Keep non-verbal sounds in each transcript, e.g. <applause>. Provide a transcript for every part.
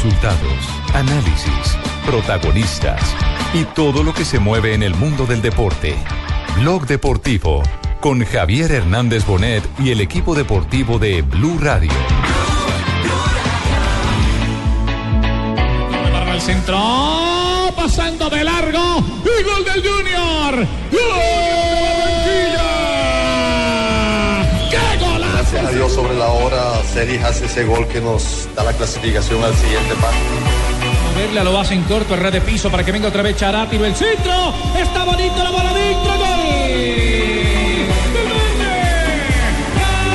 Resultados, análisis, protagonistas y todo lo que se mueve en el mundo del deporte. Blog Deportivo con Javier Hernández Bonet y el equipo deportivo de Blue Radio. Para el centro, pasando de largo, y gol del Junior. Hora, Celis hace ese gol que nos da la clasificación al siguiente paso. Verla lo hace en corto, el red de piso para que venga otra vez Charati, el centro. Está bonito la bola dentro, gol.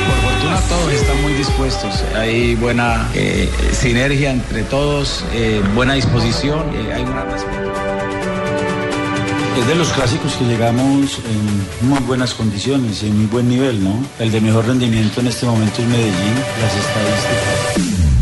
Por fortuna todos están muy dispuestos. Hay buena eh, sinergia entre todos, eh, buena disposición, eh, hay una respeto. Es de los clásicos que llegamos en muy buenas condiciones en muy buen nivel, ¿no? El de mejor rendimiento en este momento es Medellín, las estadísticas.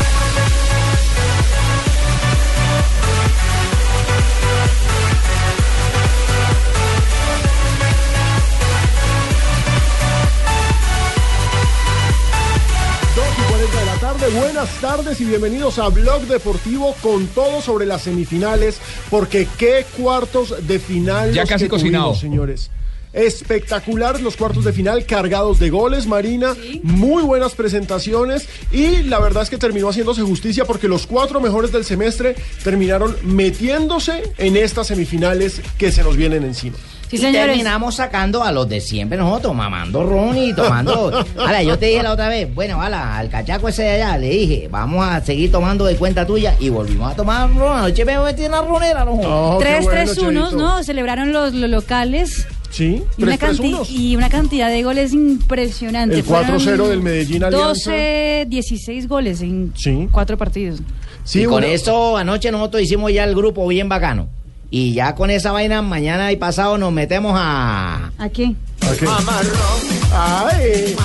Buenas tardes y bienvenidos a Blog Deportivo con todo sobre las semifinales, porque qué cuartos de final. Ya los casi que cocinado. tuvimos, señores. Espectacular los cuartos de final, cargados de goles, Marina, muy buenas presentaciones y la verdad es que terminó haciéndose justicia porque los cuatro mejores del semestre terminaron metiéndose en estas semifinales que se nos vienen encima. Sí, y señores. terminamos sacando a los de siempre nosotros, mamando ron y tomando. <laughs> Ala, yo te dije la otra vez, bueno, ala, al cachaco ese de allá, le dije, vamos a seguir tomando de cuenta tuya y volvimos a tomar ron. Anoche me metí en la ronera, no. Oh, qué 3 bueno, 3 1 Cheito. ¿no? Celebraron los, los locales. Sí, Y una, 3 3 canti- y una cantidad de goles impresionante. El 4-0 del Medellín Alianza. 12, 16 goles en Sí. cuatro partidos. Sí, y con una- eso anoche nosotros hicimos ya el grupo bien bacano. Y ya con esa vaina, mañana y pasado nos metemos a. ¿A qué? ¿A qué? Ay.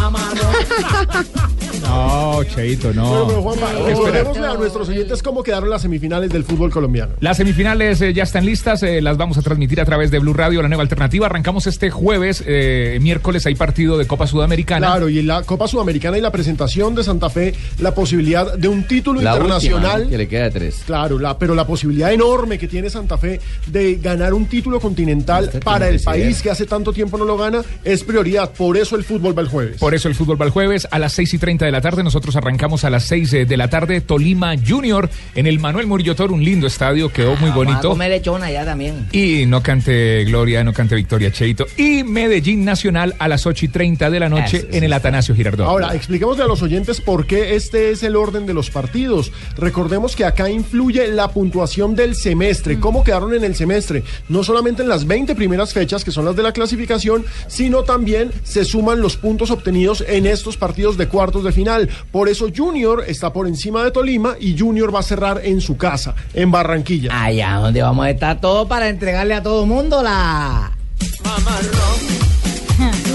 <laughs> No, Cheito, Bueno, no. pero Juanpa, recordémosle a nuestros oyentes cómo quedaron las semifinales del fútbol colombiano. Las semifinales eh, ya están listas, eh, las vamos a transmitir a través de Blue Radio, la nueva alternativa. Arrancamos este jueves, eh, miércoles hay partido de Copa Sudamericana. Claro, y en la Copa Sudamericana y la presentación de Santa Fe, la posibilidad de un título La internacional. última, que le queda de tres. Claro, la, pero la posibilidad enorme que tiene Santa Fe de ganar un título continental Este para el país que hace tanto tiempo no lo gana es prioridad. Por eso el fútbol va el jueves. Por eso el fútbol va el jueves a las 6 y 30 de la tarde. Nosotros arrancamos a las 6 de la tarde. Tolima Junior en el Manuel Murillo Toro, un lindo estadio, quedó muy bonito. comer lechón allá también. Y no cante Gloria, no cante Victoria Cheito. Y Medellín Nacional a las 8 y 30 de la noche Eso, en el. Atanasio Girardot. Ahora, expliquémosle a los oyentes por qué este es el orden de los partidos. Recordemos que acá influye la puntuación del semestre, cómo quedaron en el semestre, no solamente en las 20 primeras fechas, que son las de la clasificación, sino también se suman los puntos obtenidos en estos partidos de cuartos de final. Por eso Junior está por encima de Tolima y Junior va a cerrar en su casa, en Barranquilla. Allá donde vamos a estar todos para entregarle a todo mundo la. <laughs>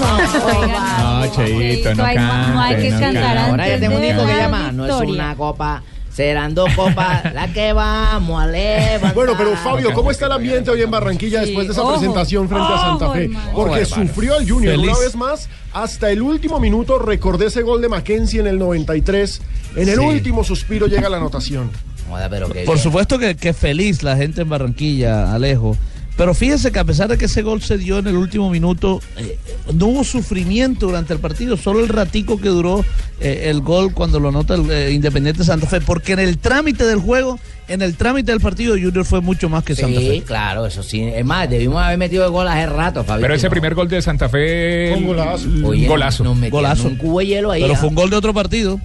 No, Cheito, no hay, no hay cante, que no cantar cante. Ahora ya tengo un disco que la llama No es una copa, serán dos copas, <laughs> la que vamos a levantar. Bueno, pero Fabio, ¿cómo está el ambiente hoy en Barranquilla Sí, después de esa ojo, presentación frente a Santa Fe? hermano. Porque Ojo, sufrió el Junior Feliz. una vez más. Hasta el último minuto recordé ese gol de Mackenzie en el 93. En el Sí. último suspiro llega la anotación. Pero Por supuesto que, que feliz la gente en Barranquilla, Alejo. Pero fíjense que a pesar de que ese gol se dio en el último minuto, eh, no hubo sufrimiento durante el partido, solo el ratico que duró eh, el gol cuando lo anota el eh, Independiente Santa Fe, porque en el trámite del juego, en el trámite del partido, Junior fue mucho más que Santa Sí, Fe. claro, eso sí. Es más, debimos haber metido el gol hace rato, Fabio. Pero ese primer gol de Santa Fe. Fue un golazo. Oye, golazo. Nos metieron Golazo. un cubo de hielo ahí. Pero ¿ah? fue un gol de otro partido.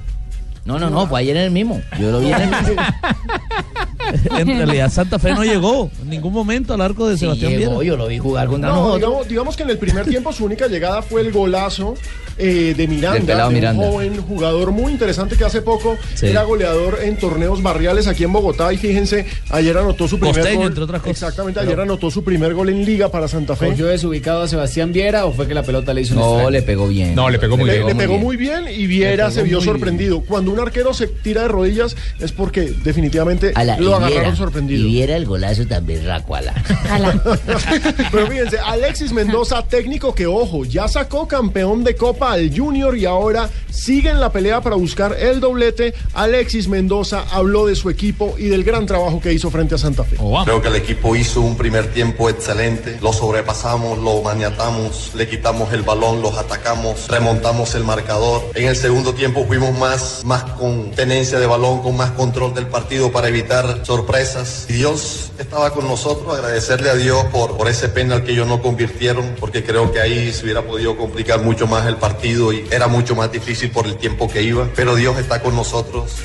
No, no, no, fue ayer en el mismo. Yo lo vi en el mismo. <laughs> <laughs> en realidad Santa Fe no llegó en ningún momento al arco de Sí, Sebastián llegó, Viera. yo lo vi jugar contra No, nosotros. digamos, digamos que en el primer tiempo su única llegada fue el golazo eh, de Miranda, un joven jugador muy interesante que hace poco Sí. era goleador en torneos barriales aquí en Bogotá y fíjense, ayer anotó su primer Costeño, gol. entre otras cosas. Exactamente, ayer anotó su primer gol en liga para Santa Fe. ¿Cogió desubicado a Sebastián Viera o fue que la pelota le hizo un No, extraño? le pegó bien. No, le pegó muy Le, bien. le pegó muy bien y Viera se vio sorprendido. Cuando un arquero se tira de rodillas es porque definitivamente Ala, lo y agarraron sorprendido. Y viera el golazo también, Racuala. <laughs> <laughs> Pero fíjense, Alexis Mendoza, técnico que, ojo, ya sacó campeón de Copa al Junior y ahora sigue en la pelea para buscar el doblete. Alexis Mendoza habló de su equipo y del gran trabajo que hizo frente a Santa Fe. Creo que el equipo hizo un primer tiempo excelente. Lo sobrepasamos, lo maniatamos, le quitamos el balón, los atacamos, remontamos el marcador. En el segundo tiempo fuimos más, más con tenencia de balón, con más control del partido para evitar sorpresas. Dios estaba con nosotros, agradecerle a Dios por, por ese penal que ellos no convirtieron, porque creo que ahí se hubiera podido complicar mucho más el partido y era mucho más difícil por el tiempo que iba. Pero Dios está con nosotros.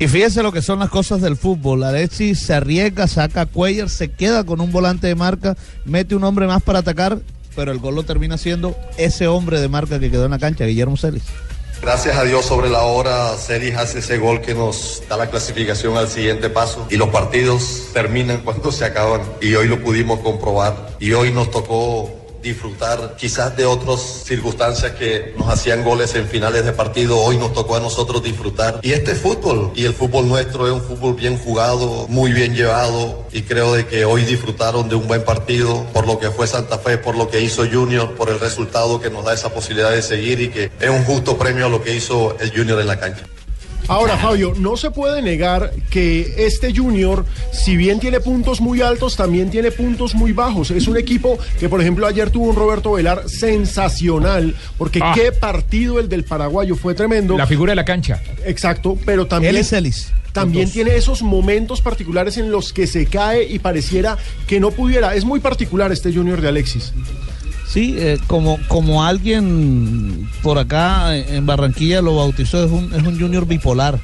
Y fíjese lo que son las cosas del fútbol. Alexis se arriesga, saca a Cuellar, se queda con un volante de marca, mete un hombre más para atacar, pero el gol lo termina siendo ese hombre de marca que quedó en la cancha, Guillermo Celis. Gracias a Dios sobre la hora, Celis hace ese gol que nos da la clasificación al siguiente paso. Y los partidos terminan cuando se acaban. Y hoy lo pudimos comprobar. Y hoy nos tocó disfrutar quizás de otras circunstancias que nos hacían goles en finales de partido, hoy nos tocó a nosotros disfrutar. Y este es fútbol, y el fútbol nuestro es un fútbol bien jugado, muy bien llevado, y creo de que hoy disfrutaron de un buen partido por lo que fue Santa Fe, por lo que hizo Junior, por el resultado que nos da esa posibilidad de seguir y que es un justo premio a lo que hizo el Junior en la cancha. Ahora, Fabio, no se puede negar que este Junior, si bien tiene puntos muy altos, también tiene puntos muy bajos. Es un equipo que, por ejemplo, ayer tuvo un Roberto Velar sensacional, porque Ah. qué partido el del paraguayo fue tremendo. La figura de la cancha. Exacto, pero también. Él y Celis. También tiene esos momentos particulares en los que se cae y pareciera que no pudiera. Es muy particular este Junior de Alexis. Sí, eh, como, como alguien por acá eh, en Barranquilla lo bautizó, es un, es un junior bipolar.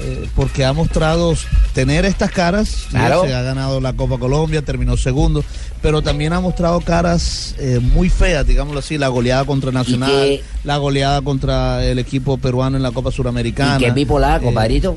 eh, porque ha mostrado tener estas caras, Claro. se ha ganado la Copa Colombia, terminó segundo, pero también ha mostrado caras eh, muy feas, digámoslo así, la goleada contra Nacional, la goleada contra el equipo peruano en la Copa Suramericana. ¿Y qué es bipolar, Eh, compadrito?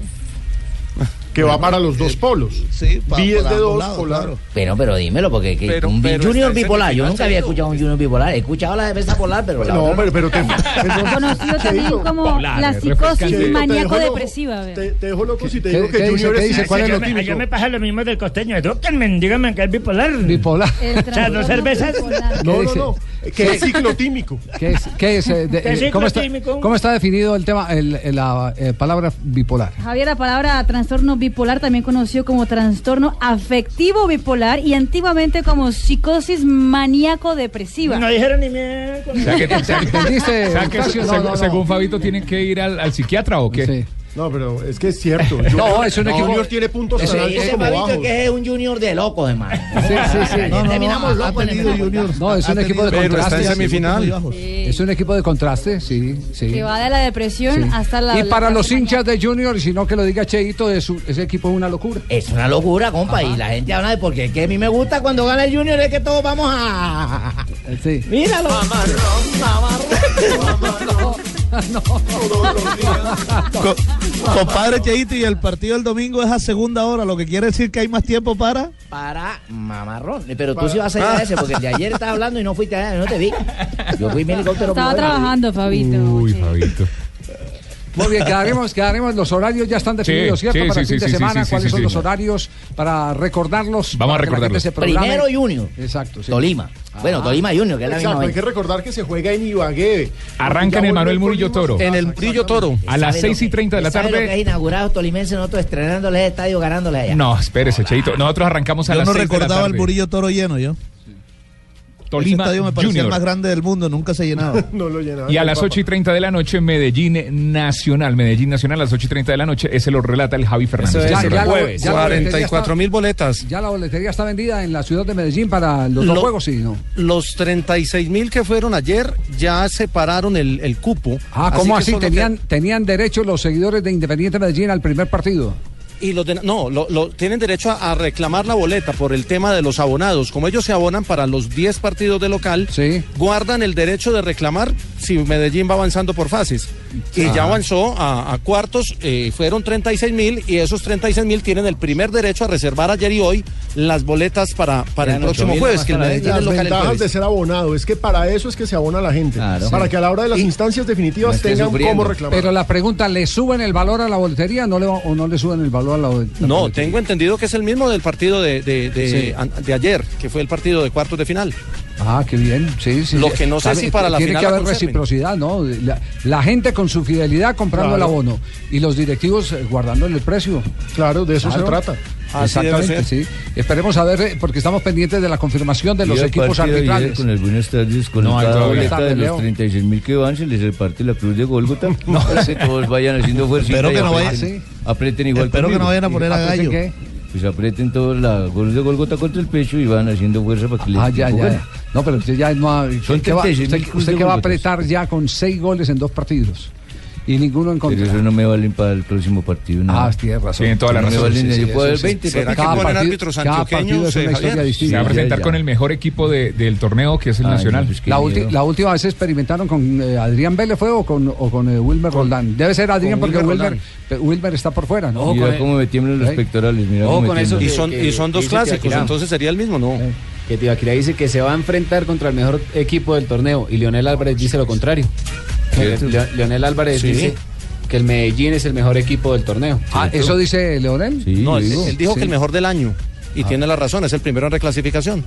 Que va para los dos polos. Sí, pa- Vi es para de ambos dos, lados, polar. claro. Pero, pero dímelo, porque que Pero- un pero junior bipolar. Yo nunca había escuchado un junior bipolar. He escuchado la defensa polar, pero la No, otra pero, pero te, <laughs> Conocido también como Polar, la psicosis. Cheito, te dejo loco- depresiva. vea. Te, te dejo loco si te ¿Qué- digo que? Junior ¿Qué es dice? ¿Cuál es lo. Yo me pasa lo mismo del costeño. Edúquenme, díganme que es bipolar. Bipolar. O sea, dos cervezas. bipolar. No, ¿Qué no, dice? no. Que es ciclotímico. ¿Qué es? ¿Qué es eh, de- ¿Qué es eh, ¿cómo, está, ciclotímico? ¿Cómo está definido el tema, el- la eh, palabra bipolar? Javier, la palabra trastorno bipolar, también conocido como trastorno afectivo bipolar y antiguamente como psicosis maníaco-depresiva. No dijeron ni mierda. O sea que, o sea que- ¿Entendiste, o sea que Ocasio? No, según, no, no. según Fabito tienen que ir al, al psiquiatra o qué? Sí. No, pero es que es cierto. No, es un equipo- Junior tiene puntos Ese- tan altos como bajos. que es un junior de locos, hermano. Sí, sí, sí. No, terminamos ha locos en el. Junior. No, es ha un equipo de Pero está en semifinal. Sí. Es un equipo de contraste, sí, sí. Que va de la depresión Sí. hasta la. y la para los hinchas de Junior, y si no que lo diga Cheito, es un- ese equipo es una locura. Es una locura, compa. Y la gente habla de porque es que a mí me gusta cuando gana el Junior es que todos vamos a. Eh, Sí. Míralo. <laughs> Co- compadre Cheito, y el partido del domingo es a segunda hora, lo que quiere decir que hay más tiempo para. Para mamarrón. Pero tú sí vas a ir a ese porque el de ayer estabas hablando y no fuiste allá, no te vi. Yo fui en <laughs> mi helicóptero. Estaba trabajando, Fabito. Uy. Fabito. Muy bien, quedaremos, <laughs> quedaremos, los horarios ya están definidos, Sí, ¿cierto? sí, para el sí, fin de semana, sí, ¿cuáles sí, son sí. los horarios para recordarlos? Vamos a para que la gente recordarlos. Primero Junior. Exacto, sí. Tolima. Bueno, Tolima Junior, que es la misma hay que recordar que se juega en Ibagué. Arranca en el Manuel Murillo Toro. En el Murillo Toro. A las ¿Sabe 6 y lo que- 30 de la ¿sabe lo que es tarde. inaugurado Tolimense, nosotros estrenándoles el estadio, ganándoles allá. No, espérese, Cheito. Nosotros arrancamos a Yo las no 6 de la recordaba el tarde. Murillo Toro lleno, yo. Tolima Ese estadio me parecía Junior. el más grande del mundo, nunca se llenaba. <laughs> No lo llenaba. Y a las 8 y 30 de la noche, Medellín Nacional. Medellín Nacional a las 8 y 30 de la noche. Ese lo relata el Javi Fernández. Eso es Ya- el jueves. ya la boletería 44 mil boletas. Ya la boletería está vendida en la ciudad de Medellín para los dos Lo- juegos, sí, ¿no? Los 36 mil que fueron ayer ya separaron el, el cupo. Ah, ¿cómo así? ¿Tenían, ¿Tenían derecho los seguidores de Independiente Medellín al primer partido? Y los de- no, lo, lo- tienen derecho a, a reclamar la boleta por el tema de los abonados. Como ellos se abonan para los 10 partidos de local, guardan el derecho de reclamar si Medellín va avanzando por fases. Y ya avanzó a, a cuartos, eh, fueron 36 mil y esos 36 mil tienen el primer derecho a reservar ayer y hoy las boletas para, para el próximo 8.000 jueves, que el Medellín Las es local el ventajas jueves. de ser abonado, es que para eso es que se abona la gente. Para Sí. que a la hora de las instancias definitivas tengan cómo reclamar. Pero la pregunta, ¿le suben el valor a la boletería no le, o no le suben el valor a la boletería? No, tengo entendido que es el mismo del partido de, de, de- Sí. an- de ayer, que fue el partido de cuartos de final. Ah, qué bien, sí, sí. Lo que no sé Sabe, si para la Tiene final que haber conserven. reciprocidad, ¿no? La, la gente con su fidelidad comprando Claro. el abono y los directivos eh, guardándole el precio. Claro, de eso se trata. Así Exactamente, sí. Esperemos a ver, eh, porque estamos pendientes de la confirmación de los equipos arbitrales. Con algunas tardes, con No, hay cada boleta de los Leo. 36 mil que van, se les reparte la cruz de Gólgota. <laughs> No, que todos vayan haciendo fuerza. Espero que no vayan- Aprieten igual Espero que no vayan a poner a ¿Aprieten gallo. qué? Pues aprieten todos la cruz de Gólgota contra el pecho y van haciendo fuerza para que les Ah, ya, ya. No, pero usted ya no ha, Son ¿qué va, 36 usted, que va a apretar ya con seis goles en dos partidos y ninguno en contra. Pero eso no me valen para el próximo partido. No. Ah, tienes razón. Tiene toda la No me valen, Sí, yo sí, puedo sí. 20 ¿Será para que Cada ponen partido- árbitros cada antioqueños, partido es eh, una historia Javier? distinta. Se va a Ya, presentar ya. con el mejor equipo de- del torneo, que es el Ah, Nacional. no, pues La, la última vez experimentaron con eh, Adrián Vélez fue o con, o con eh, Wilmer Roldán. Debe ser Adrián con porque Wilmer Wilmer, pe- Wilmer está por fuera, ¿no? Mira cómo me tiemblan los ¿Eh? pectorales. Mira Ojo con eso Y son, y son dos clásicos, entonces sería el mismo, ¿no? Que Tibaquirá dice que se va a enfrentar contra el mejor equipo del torneo y Leonel Álvarez dice lo contrario. Leonel Álvarez Sí. dice que el Medellín es el mejor equipo del torneo. Ah, ¿eso dice Leonel? Sí, No, él, dijo sí. que el mejor del año. Y tiene la razón, es el primero en reclasificación.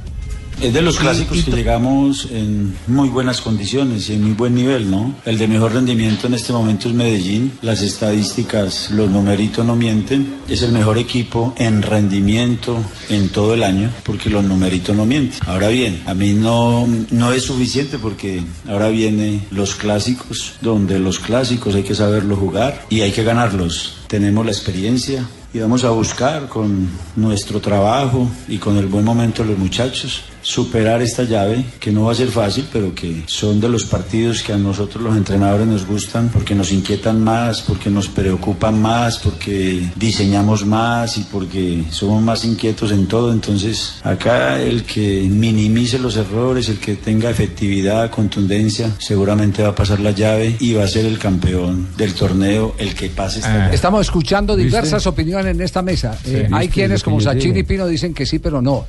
Es de los clásicos que llegamos en muy buenas condiciones y en muy buen nivel, ¿no? El de mejor rendimiento en este momento es Medellín. Las estadísticas, los numeritos no mienten. Es el mejor equipo en rendimiento en todo el año porque los numeritos no mienten. Ahora bien, a mí no, no es suficiente porque ahora vienen los clásicos, donde los clásicos hay que saberlo jugar y hay que ganarlos. Tenemos la experiencia, y vamos a buscar con nuestro trabajo y con el buen momento de los muchachos superar esta llave que no va a ser fácil pero que son de los partidos que a nosotros los entrenadores nos gustan porque nos inquietan más porque nos preocupan más porque diseñamos más y porque somos más inquietos en todo entonces acá el que minimice los errores el que tenga efectividad contundencia seguramente va a pasar la llave y va a ser el campeón del torneo el que pase esta llave. Estamos escuchando ¿Viste? diversas opiniones en esta mesa. Eh, hay ¿Viste quienes como dije? y Pino dicen que sí, pero no.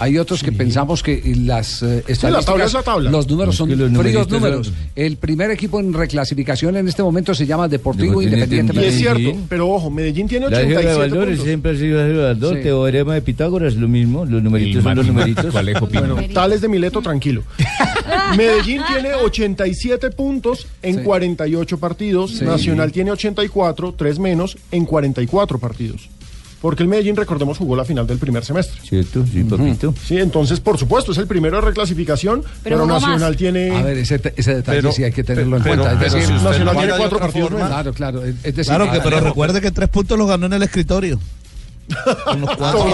Hay otros que pensamos que las eh, estadísticas, tabla es la tabla. los números son los fríos números. son- El primer equipo en reclasificación en este momento se llama Deportivo Deportivo Independiente. Y es Medellín. cierto, pero ojo, Medellín tiene La álgebra de 87 valores puntos. siempre ha sido de valor, Sí. teorema de Pitágoras, lo mismo, los numeritos son los numeritos. Bueno, Tales de Mileto, tranquilo. <laughs> Medellín tiene 87 puntos en Sí. 48 partidos. Sí. Nacional tiene 84, 3 menos en 44 partidos. Porque el Medellín, recordemos, jugó la final del primer semestre. ¿Cierto? Sí, papito. Sí, entonces, por supuesto, es el primero de reclasificación, pero, Nacional más. tiene... A ver, ese, detalle Pero- sí hay que tenerlo en cuenta. pero es decir, si usted Nacional tiene cuatro partidos forma. Claro, claro. Es es decir, Claro que, ah, pero recuerde que tres puntos los ganó en el escritorio. <laughs> Con los cuatro.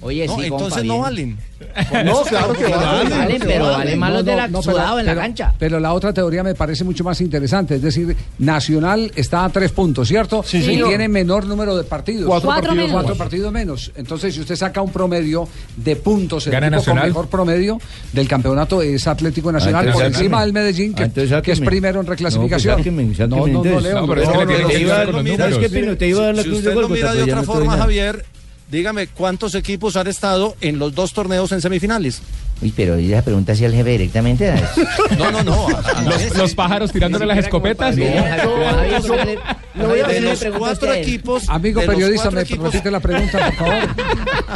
Oye, sí, entonces no valen. No, claro que vale. Pero valen más los de la no, sudado en la pero- cancha. Pero la otra teoría me parece mucho más interesante. Es decir, Nacional está a tres puntos, ¿cierto? Sí, y señor. tiene menor número de partidos. Cuatro Cuatro partidos menos. Cuatro partidos menos. Entonces, si usted saca un promedio de puntos, el Gana con Nacional. mejor promedio del campeonato es Atlético Nacional Ah, por encima del Medellín, que, Ah, es primero en No, pues reclasificación. no, no, no. Leo. No, pero es que. Te iba a dar la cruz de usted lo Gólgota, mira de pero ya otra forma. Javier, dígame cuántos equipos han estado en los dos torneos en semifinales. Uy, pero esa pregunta hacía el jefe directamente. No, no, no. a- a la <laughs> Los, vez. los pájaros tirándole las escopetas. de los cuatro equipos. Amigo periodista, me equipos- repite la pregunta, por favor.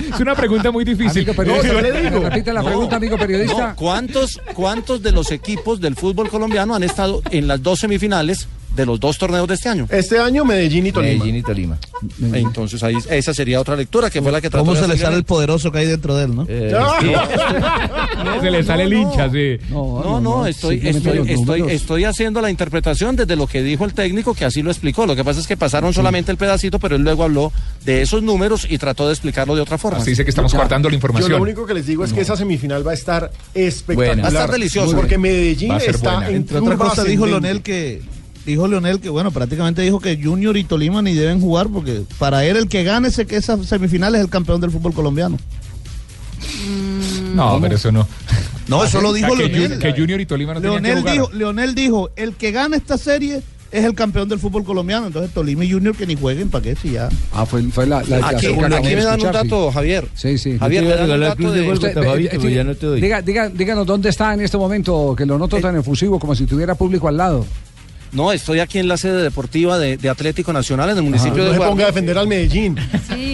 <laughs> Es una pregunta muy difícil. Amigo periodista, No, le digo. repite la No, pregunta, amigo periodista. no, ¿cuántos, ¿Cuántos de los equipos del fútbol colombiano han estado en las dos semifinales de los dos torneos de este año? Este año Medellín y Tolima. Medellín y Tolima. Entonces ahí esa sería otra lectura que fue la que trató ¿Cómo de se le sale el poderoso que hay dentro de él, no? Eh, <laughs> Se le sale el hincha, sí. No, no, estoy, estoy, estoy, estoy haciendo la interpretación desde lo que dijo el técnico, que así lo explicó. Lo que pasa es que pasaron solamente el pedacito, pero él luego habló de esos números y trató de explicarlo de otra forma. Así dice que estamos guardando la Yo información. lo único que les digo es que esa semifinal va a estar espectacular. Va a estar delicioso. Porque Medellín está Entre otras curva cosas dijo ascendente. Leonel que dijo Leonel que bueno, prácticamente dijo que Junior y Tolima ni deben jugar porque para él el que gane ese que esa semifinal es el campeón del fútbol colombiano. No, pero eso no. No, eso lo dijo O sea, que, Leonel. Que Junior y Tolima no tenían que Leonel jugar. dijo, Leonel dijo, el que gana esta serie es el campeón del fútbol colombiano. Entonces Tolima y Junior que ni jueguen para qué si ya. Ah, fue, fue la, la Aquí, me dan un sí. dato, Javier. Sí, sí. Javier, me dan un dato de... Usted, eh, eh, diga- diga- diga- díganos dónde está en este momento, que lo noto tan efusivo, como si tuviera público al lado. No, estoy aquí en la sede deportiva de, de Atlético Nacional en el municipio no de se ponga a defender al Medellín.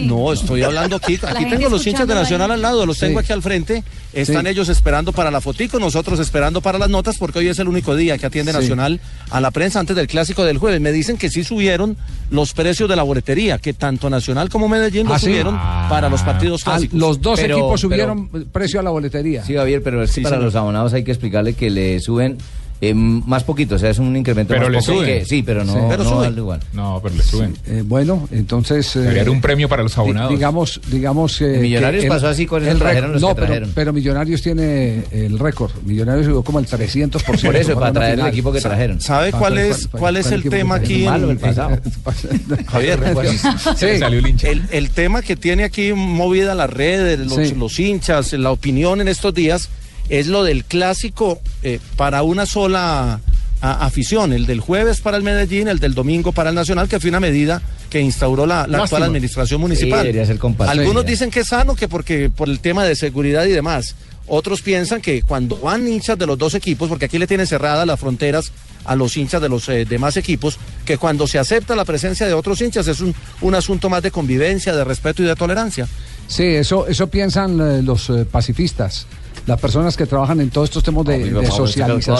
No, estoy hablando aquí. <laughs> Aquí tengo los hinchas de Nacional al lado, los tengo Sí. aquí al frente. Están Sí. ellos esperando para la fotico, nosotros esperando para las notas, porque hoy es el único día que atiende Sí. Nacional a la prensa antes del clásico del jueves. Me dicen que sí subieron los precios de la boletería, que tanto Nacional como Medellín ¿Ah, los sí? subieron para los partidos Ah, clásicos. los dos Pero- equipos pero- subieron precio a la boletería. Sí, Javier, pero es que Sí, para señor. los abonados hay que explicarle que le suben eh, más poquito, o sea, es un incremento Pero más le poco suben. que- sí, pero no, Sí. Pero no suben. vale igual. No, pero le suben. Eh, bueno, entonces. eh, Debería haber un premio para los di- abonados. Digamos, digamos. eh, Millonarios que pasó así, con eso el trajeron récord- los no, que pero, trajeron. pero Millonarios tiene el récord. Millonarios llegó como el 300%. Por eso, para traer el equipo que trajeron. ¿Sabe cuál es, ¿cuál- cuál es cuál el tema aquí? trajeron? Malo, el pasado. <laughs> Javier, <laughs> Sí. Salió el hincha. El, el tema que tiene aquí movida las redes, los, Sí. los hinchas, la opinión en estos días, es lo del clásico eh, para una sola a- afición, el del jueves para el Medellín, el del domingo para el Nacional, que fue una medida que instauró la, la actual administración Sí, municipal. compartida. Algunos dicen que es sano, que porque por el tema de seguridad y demás. Otros piensan que cuando van hinchas de los dos equipos, porque aquí le tienen cerradas las fronteras a los hinchas de los eh, demás equipos, que cuando se acepta la presencia de otros hinchas es un, un asunto más de convivencia, de respeto y de tolerancia. Sí, eso, eso piensan eh, los eh, pacifistas, las personas que trabajan en todos estos temas de, de socialización.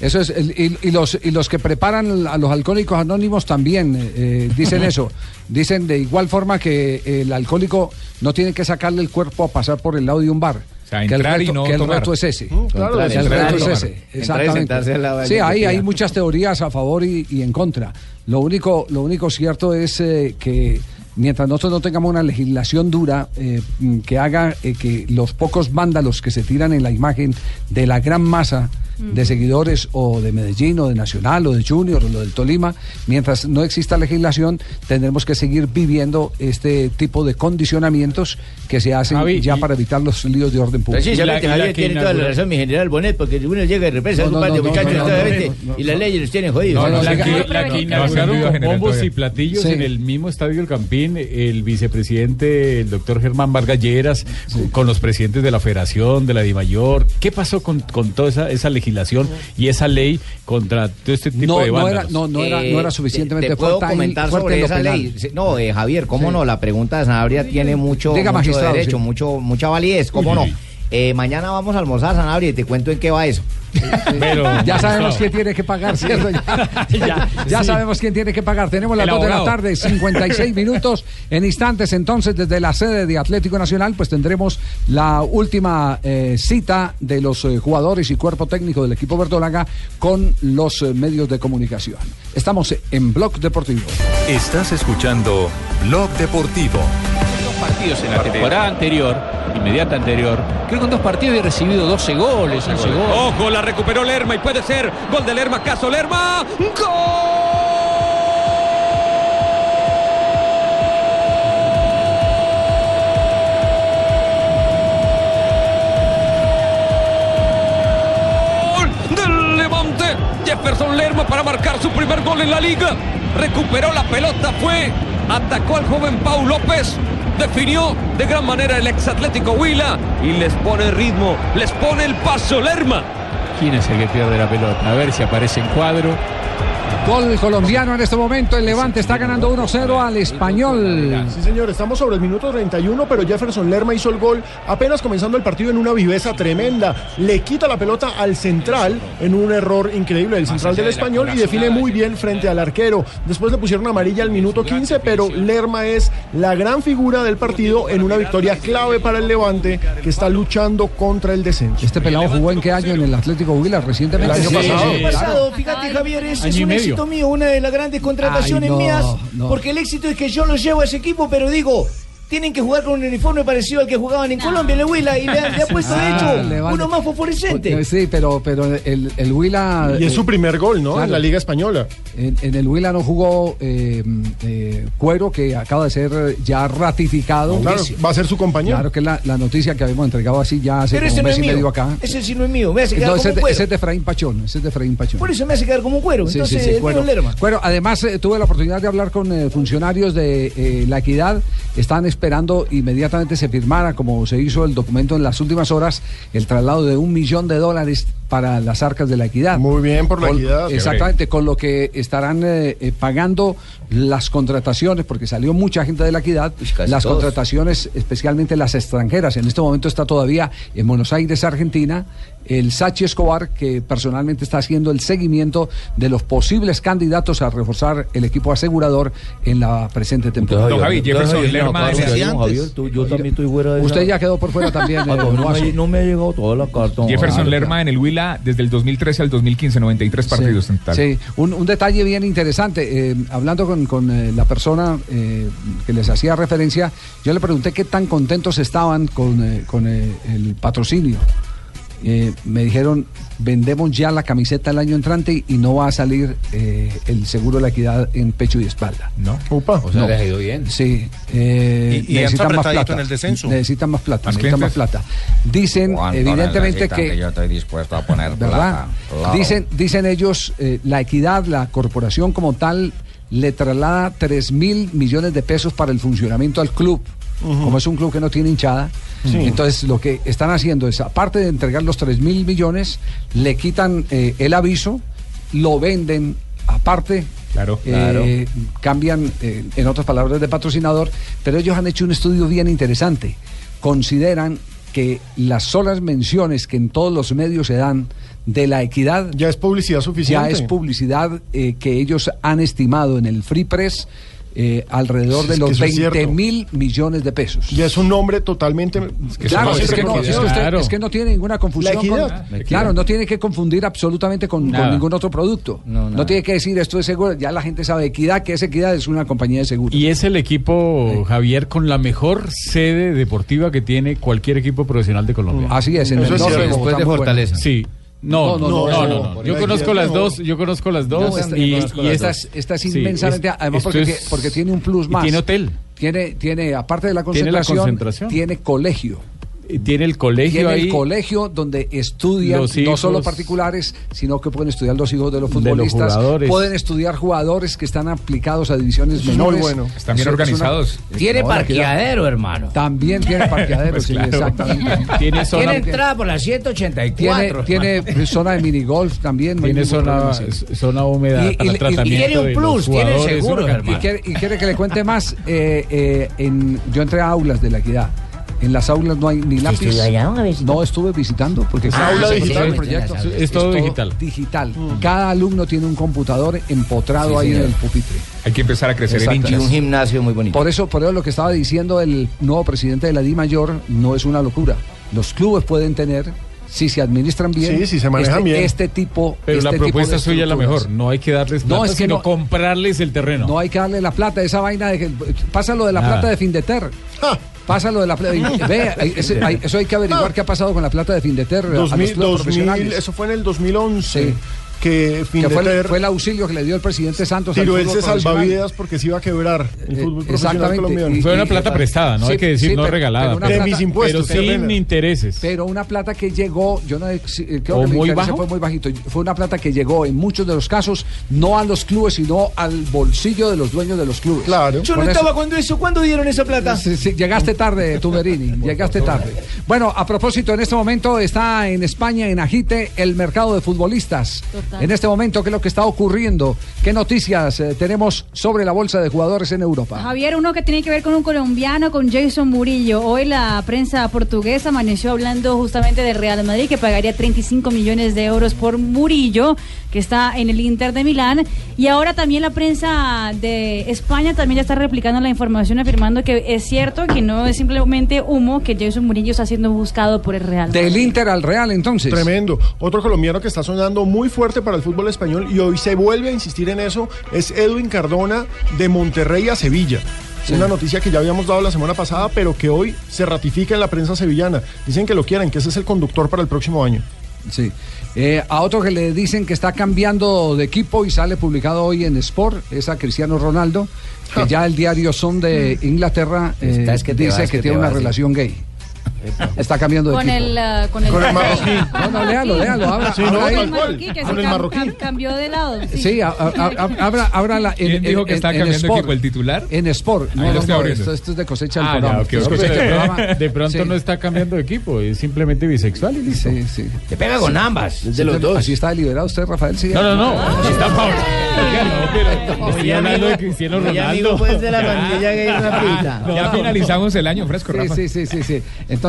Eso es, el- y, y los, y los que preparan a los alcohólicos anónimos también eh, eh, dicen eso. Dicen de igual forma que el alcohólico no tiene que sacarle el cuerpo a pasar por el lado de un bar. sea, que el entrar y reto, no que el reto es ese. Mm, claro, el reto es Exactamente. del Sí, hay, muchas teorías a favor y, y en contra. Lo único, lo único cierto es eh, que mientras nosotros no tengamos una legislación dura eh, mm, que haga eh, que los pocos vándalos que se tiran en la imagen de la gran masa de seguidores o de Medellín o de Nacional o de Junior o lo del Tolima, mientras no exista legislación tendremos que seguir viviendo este tipo de condicionamientos que se hacen Javi, ya y- para evitar los líos de orden público. Precisamente, Javier tiene toda la razón, mi general Bonet, porque uno llega y represa a No, un par de no, muchachos no, no, totalmente, no, no, y las leyes los tienen jodidos. No, no, la que, la que inauguraron con bombos todavía. y platillos Sí. en el mismo estadio El Campín, el vicepresidente, el doctor Germán Vargas Lleras, con, con los presidentes de la Federación, de la DIMAYOR. ¿Qué pasó con, con toda esa, esa legislación y esa ley contra todo este tipo No, de era, no, no era, no era Eh, suficientemente te, te puedo fuerte comentar fuerte sobre esa penal. ley. Sí, No, eh, Javier, cómo no, la pregunta de Sanabria tiene mucho, Diga, mucho derecho, sí. mucho, mucha validez, cómo Uy, no. uy. Eh, mañana vamos a almorzar, Sanabria, y te cuento en qué va eso. Pero, Ya sabemos quién tiene que pagar, ¿cierto? Ya, <laughs> ya- ya sí. sabemos quién tiene que pagar. Tenemos las El 2 de la tarde, 56 <laughs> minutos. En instantes, entonces, desde la sede de Atlético Nacional, pues tendremos la última eh, cita de los eh, jugadores y cuerpo técnico del equipo verdolaga con los eh, medios de comunicación. Estamos en Blog Deportivo. Estás escuchando Blog Deportivo. Dos partidos en la temporada anterior, inmediata anterior, creo que en dos partidos he recibido 12 goles, 11 goles. Ojo, la recuperó Lerma y puede ser gol de Lerma, caso Lerma. ¡Gol del Levante! Jefferson Lerma para marcar su primer gol en la liga. Recuperó la pelota, fue, atacó al joven Paul López. Definió de gran manera el ex Atlético Huila y les pone ritmo, les pone el paso Lerma. ¿Quién es el que pierde la pelota? A ver si aparece en cuadro. Gol colombiano en este momento. El Levante está ganando 1-0 al español. Sí, señor, estamos sobre el minuto 31, pero Jefferson Lerma hizo el gol apenas comenzando el partido en una viveza tremenda. Le quita la pelota al central en un error increíble del central del español y define muy bien frente al arquero. Después le pusieron amarilla al minuto 15, pero Lerma es la gran figura del partido en una victoria clave para el Levante que está luchando contra el descenso. Este pelado jugó en qué año en el Atlético Huila recientemente. El año pasado. Sí, pasado, fíjate Javier, ese Año es y un medio. Éxito mío, una de las grandes contrataciones Ay, no, mías, no. porque el éxito es que yo lo llevo a ese equipo, pero digo, tienen que jugar con un uniforme parecido al que jugaban en Colombia, en el Huila, y le han, le han <laughs> puesto, de Ah, hecho, vale. uno más fosforescente. Eh, Sí, pero, pero el, el Huila. Y es eh, su primer gol, ¿no? claro. En la Liga Española. En, en el Huila no jugó eh, eh, Cuero, que acaba de ser ya ratificado. Claro, va a ser su compañero. Claro que es la, la noticia que habíamos entregado así ya hace Pero como ese un no mes es y mío. medio acá. Ese sí no es mío, me hace quedar No, ese, como es de, cuero. ese es de Efraín Pachón, ese es de Efraín Pachón. Por eso me hace quedar como un cuero. Sí, Entonces, sí, Cuero. Cuero, además eh, tuve la oportunidad de hablar con eh, funcionarios de eh, la equidad. Están esperando inmediatamente se firmara, como se hizo el documento en las últimas horas, el traslado de un millón de dólares para las arcas de la equidad. Muy bien por la Con- equidad. Exactamente, con lo que estarán eh, eh, pagando las contrataciones, porque salió mucha gente de la equidad, casi las todos. contrataciones, especialmente las extranjeras. En este momento está todavía en Buenos Aires, Argentina, el Sachi Escobar, que personalmente está haciendo el seguimiento de los posibles candidatos a reforzar el equipo asegurador en la presente temporada. Don Javi, Jefferson Lerma yo también estoy fuera de Usted ya quedó por fuera también. Ah, eh, no, me, ha llegado toda la carta. Jefferson Lerma en el Huila desde el 2013 al 2015, 93 partidos en total. Sí, un, un detalle bien interesante. eh, hablando con, con, eh, la persona eh, que les hacía referencia, yo le pregunté qué tan contentos estaban con, con el patrocinio. Eh, me dijeron, vendemos ya la camiseta el año entrante y no va a salir eh, el seguro de la equidad en pecho y espalda. ¿No? Upa. O sea, No. les ha ido bien. Sí. eh, Y- y entra necesitan más plata. en el descenso. Necesitan más plata. ¿Más necesitan más plata. Dicen, evidentemente, que yo estoy dispuesto a poner ¿verdad? Claro. Dicen, dicen ellos, eh, la equidad, la corporación como tal, le traslada 3 mil millones de pesos para el funcionamiento al club. Como es un club que no tiene hinchada, Sí. entonces lo que están haciendo es, aparte de entregar los 3 mil millones, le quitan eh, el aviso, lo venden aparte. Claro, eh, cambian, eh, en otras palabras, de patrocinador, pero ellos han hecho un estudio bien interesante. Consideran que las solas menciones que en todos los medios se dan de la equidad Ya es publicidad suficiente. ya es publicidad eh, que ellos han estimado en el Free Press eh, alrededor de Es los eso es 20 cierto. mil millones de pesos. Ya es un nombre totalmente. Claro, es que, no, es, que reconocido. usted- Claro. es que no tiene ninguna confusión. La con- equidad. La equidad. claro, no tiene que confundir absolutamente con, ningún otro producto. No, No, tiene que decir esto es seguro. Ya la gente sabe equidad, que es equidad, es una compañía de seguros. Y es el equipo, Javier, con la mejor sede deportiva que tiene cualquier equipo profesional de Colombia. Así es, en Eso el es norte Después de bueno. Fortaleza. Sí. No, no, no, no, Yo conozco las dos, yo conozco las dos. Y, y las esta, dos. Esta es sí, inmensamente, es- además porque, es- porque tiene un plus y más. tiene hotel. Tiene, tiene, aparte de la Tiene la concentración, concentración. tiene colegio. Y Tiene el colegio Tiene ahí. el colegio donde estudian Los no solo particulares, sino que pueden estudiar los hijos de los De los futbolistas. pueden estudiar jugadores que están aplicados a divisiones menores. muy bueno. Están bien Eso es una- organizados. Tiene No, parqueadero, hermano. También tiene parqueadero, Pues sí, claro. exactamente. Tiene zona, Tiene entrada por la Tiene, 184. tiene zona de minigolf también. tiene zona, problema, sí. zona húmeda Y- para y- el tratamiento y tiene un plus, tiene seguro, hermano. Y quiere, y quiere que le cuente más. eh, eh, en, yo entré a aulas de la equidad. En las aulas no hay ni lápiz. allá, una vez? No estuve visitando porque Es cada aula se digital. el proyecto. Es todo digital. digital. Cada alumno tiene un computador empotrado Sí, ahí en el pupitre. Hay que empezar a crecer en. Y un gimnasio muy bonito. Por eso, por eso lo que estaba diciendo el nuevo presidente de la Di Mayor no es una locura. Los clubes pueden tener, si se administran bien, Sí, si se manejan este, bien. este tipo. Pero este la tipo de propuesta suya es la mejor. No hay que darles No, plata, es que sino no- comprarles el terreno. No hay que darle la plata, esa vaina de que pasa lo de la Nada. plata de Findeter. Pasa lo de la plata. <laughs> Ve, ese- hay- eso hay que averiguar qué ha pasado con la plata de Findeter a los 2000, clubes 2000, profesionales. eso fue en el 2011. Sí. Que que fue el, Findeter fue el auxilio que le dio el presidente Santos al tiró fútbol ese salvavidas porque se iba a quebrar el Eh, fútbol profesional exactamente. colombiano. Y- Fue una y- plata prestada, no Sí, hay que decir sí, no pero- regalada. pero de plata- mis impuestos. pero sin intereses. Pero una plata que llegó, yo no eh, creo ¿O que mi muy interés bajo? fue muy bajito. Fue una plata que llegó en muchos de los casos no a los clubes, sino al bolsillo de los dueños de los clubes. Claro. Yo no eso- estaba cuando eso. ¿Cuándo dieron esa plata? Sí, sí, llegaste tarde, Tuberini, <laughs> llegaste tarde. Bueno, a propósito, en este momento está en España, en Agite, el mercado de futbolistas. En este momento, ¿qué es lo que está ocurriendo? ¿Qué noticias eh, tenemos sobre la bolsa de jugadores en Europa? Javier, uno que tiene que ver con un colombiano, con Jason Murillo. Hoy la prensa portuguesa amaneció hablando justamente del Real Madrid, que pagaría 35 millones de euros por Murillo, que está en el Inter de Milán. Y ahora también la prensa de España también ya está replicando la información, afirmando que es cierto que no es simplemente humo, que Jason Murillo está siendo buscado por el Real Madrid. Del Inter al Real, entonces. Tremendo. Otro colombiano que está sonando muy fuerte para el fútbol español y hoy se vuelve a insistir en eso es Edwin Cardona de Monterrey a Sevilla. Una noticia que ya habíamos dado la semana pasada, pero que hoy se ratifica en la prensa sevillana. Dicen que lo quieren, que ese es el conductor para el próximo año. Sí. Eh, a otro que le dicen que está cambiando de equipo y sale publicado hoy en Sport es a Cristiano Ronaldo, que ya el diario Son de Inglaterra eh, es que dice vas, que, que tiene una vas, sí. relación gay. Está cambiando de Con equipo. el, ah, con el, Con el marroquí. No, no, léalo, léalo, abra- Sí, abra no, ahí. con el marroquí, que se cambió de lado. Sí. Sí, a- a- a- abra, abra la. En, ¿Quién dijo en- que está en- cambiando Sport. equipo? ¿El titular? En Sport. No, no, no, esto, esto es de cosecha del Ah, ya, programa. ok, Esto es ok. cosecha del De, programa. <laughs> de pronto Sí. no está cambiando de equipo, es simplemente bisexual y listo. Sí, sí. Se pega con ambas. Sí, Así está deliberado usted, Rafael. Sí. No, no, no. Está no, pero estoy hablando de Cristiano Ronaldo. pues, de la pandilla. Ya finalizamos el año fresco, Sí, Rafa. sí, sí, sí, sí.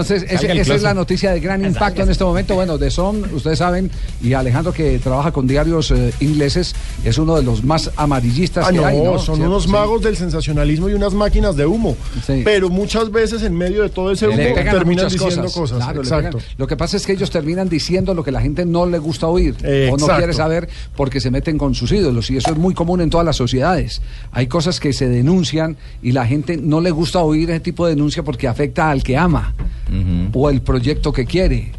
Entonces, ese- esa es la noticia de gran impacto en este momento. Bueno, de Son, ustedes saben, y Alejandro que trabaja con diarios eh, ingleses, es uno de los más amarillistas Ah, que no, hay, ¿no? son ¿Cierto? unos Sí. magos del sensacionalismo y unas máquinas de humo. Pero muchas veces en medio de todo ese humo terminan diciendo cosas. Claro, Exacto. Lo que pasa es que ellos terminan diciendo lo que la gente no le gusta oír o no exacto. quiere saber porque se meten con sus ídolos y eso es muy común en todas las sociedades. Hay cosas que se denuncian y la gente no le gusta oír ese tipo de denuncia porque afecta al que ama o el proyecto que quiere.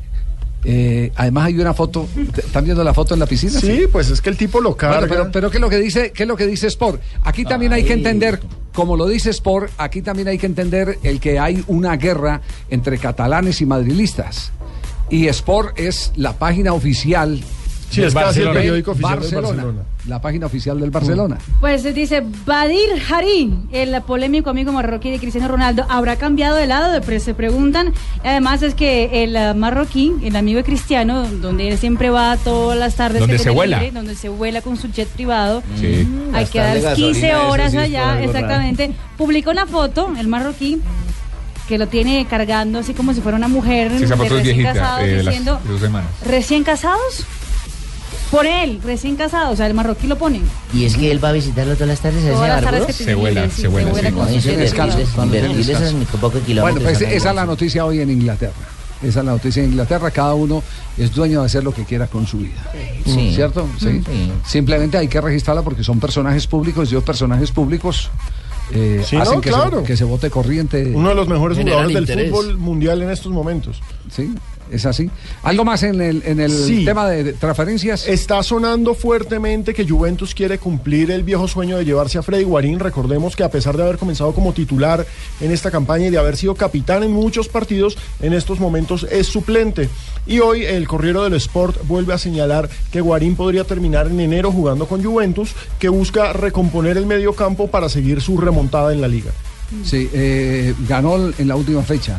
Eh, además hay una foto, ¿están viendo la foto en la piscina? Sí, pues es que el tipo lo carga. Bueno, pero, pero ¿qué es lo que dice, qué es lo que dice Sport? Aquí también hay que entender, como lo dice Sport, aquí también hay que entender el que hay una guerra entre catalanes y madrilistas. Y Sport es la página oficial Sí, es casi el periódico oficial del Barcelona. La página oficial del Barcelona. Pues dice Badir Hari, el polémico amigo marroquí de Cristiano Ronaldo, ¿habrá cambiado de lado? Pre- Se preguntan. Además es que el ah, marroquí, el amigo de Cristiano, donde él siempre va todas las tardes, Donde que se vuela. libre, donde se vuela con su jet privado. Sí. Hay que dar 15 gasolina, eso horas sí allá, algo raro. exactamente. Publicó una foto, el marroquí, que lo tiene cargando así como si fuera una mujer Sí, de es recién viejita, casados, eh, las diciendo, de dos semanas. ¿recién casados? Por él, recién casados, o sea, el marroquí lo pone. Y es que él va a visitarlo todas las tardes a ese que Se vuela, se vuela, pocos Bueno, pues esa es la noticia hoy en Inglaterra. Esa es la noticia en Inglaterra. Cada uno es dueño de hacer lo que quiera con su vida. Sí. ¿Cierto? Sí. Sí. Simplemente hay que registrarla porque son personajes públicos y los personajes públicos eh, Sí, hacen no, que, claro. se, que se vote corriente. Uno de los mejores jugadores del interés. fútbol mundial en estos momentos. Sí, es así. ¿Algo más en el, en el Sí. tema de transferencias? Está sonando fuertemente que Juventus quiere cumplir el viejo sueño de llevarse a Freddy Guarín. Recordemos que a pesar de haber comenzado como titular en esta campaña y de haber sido capitán en muchos partidos, en estos momentos es suplente. Y hoy el Corriero del Sport vuelve a señalar que Guarín podría terminar en enero jugando con Juventus, que busca recomponer el medio campo para seguir su remontada en la liga. Sí, eh, ganó en la última fecha.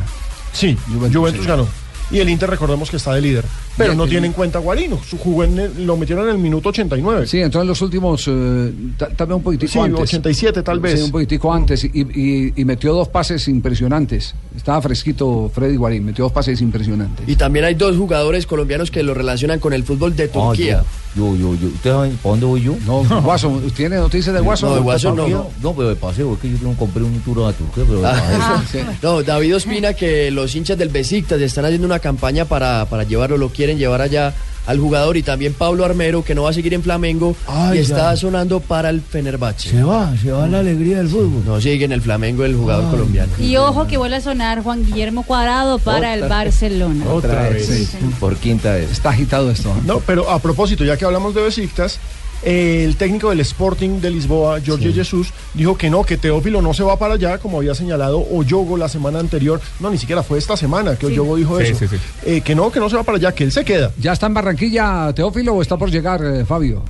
Sí, Juventus, ganó. Y el Inter recordemos que está de líder. Pero Bien, no tiene en cuenta a Guarino. Su jugó en lo metieron en el minuto 89. Sí, entonces los últimos, eh, ta- tal vez un poquitico Sí, antes. 87 tal vez. Sí, un poquitico antes. Y, y- y metió dos pases impresionantes. Estaba fresquito Freddy Guarín, metió dos pases impresionantes. Y también hay dos jugadores colombianos que lo relacionan con el fútbol de Turquía. Yo, yo, yo. ¿Ustedes saben para dónde voy yo? No, Guaso, ¿tiene noticias de Guaso? No, de Guaso no. No, no, pero de paseo, es que yo no compré un tour a Turquía, pero Ah. <laughs> No, David Ospina que los hinchas del Besiktas están haciendo una campaña para, para llevarlo, lo quieren llevar allá al jugador y también Pablo Armero que no va a seguir en Flamengo Ay, y está ya. sonando para el Fenerbahce. Se va, se va la alegría del fútbol. No sigue en el Flamengo el jugador colombiano. Y ojo que vuelve a sonar Juan Guillermo Cuadrado para el Barcelona. Otra vez. Sí. Por quinta vez. Está agitado esto. No, pero a propósito, ya que hablamos de Besiktas, el técnico del Sporting de Lisboa, Jorge Jesús, dijo que no, que Teófilo no se va para allá, como había señalado Oyogo la semana anterior. No, ni siquiera fue esta semana que Sí. Oyogo dijo Sí, eso. sí, sí. Eh, que no, que no se va para allá, que él se queda. ¿Ya está en Barranquilla Teófilo o está por llegar, eh, Fabio?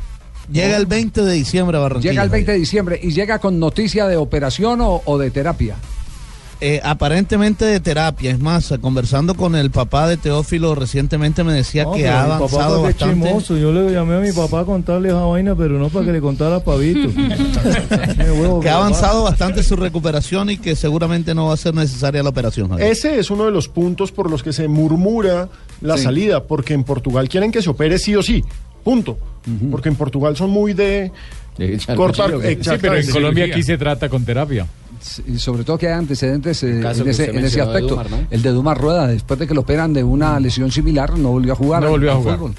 Llega el 20 de diciembre a Barranquilla. Llega el 20 de diciembre y llega con noticia de operación o, o de terapia. Eh, aparentemente de terapia. Es más, conversando con el papá de Teófilo recientemente me decía No, que ha papá avanzado bastante. chismoso. Yo le llamé a mi papá a contarle esa vaina, pero no para que le contara a Pavito. <laughs> que ha avanzado bastante su recuperación y que seguramente no va a ser necesaria la operación. Javier. Ese es uno de los puntos por los que se murmura la Sí. salida, porque en Portugal quieren que se opere sí o sí. Punto. Porque en Portugal son muy de cortar. Sí, pero en. Colombia aquí se trata con terapia. Y sobre todo que hay antecedentes eh, en ese, usted en ese mencionó de aspecto. Dumar, ¿no? El de Dumar Rueda, después de que lo operan de una lesión similar, no volvió a jugar. No al- volvió a jugar. fútbol.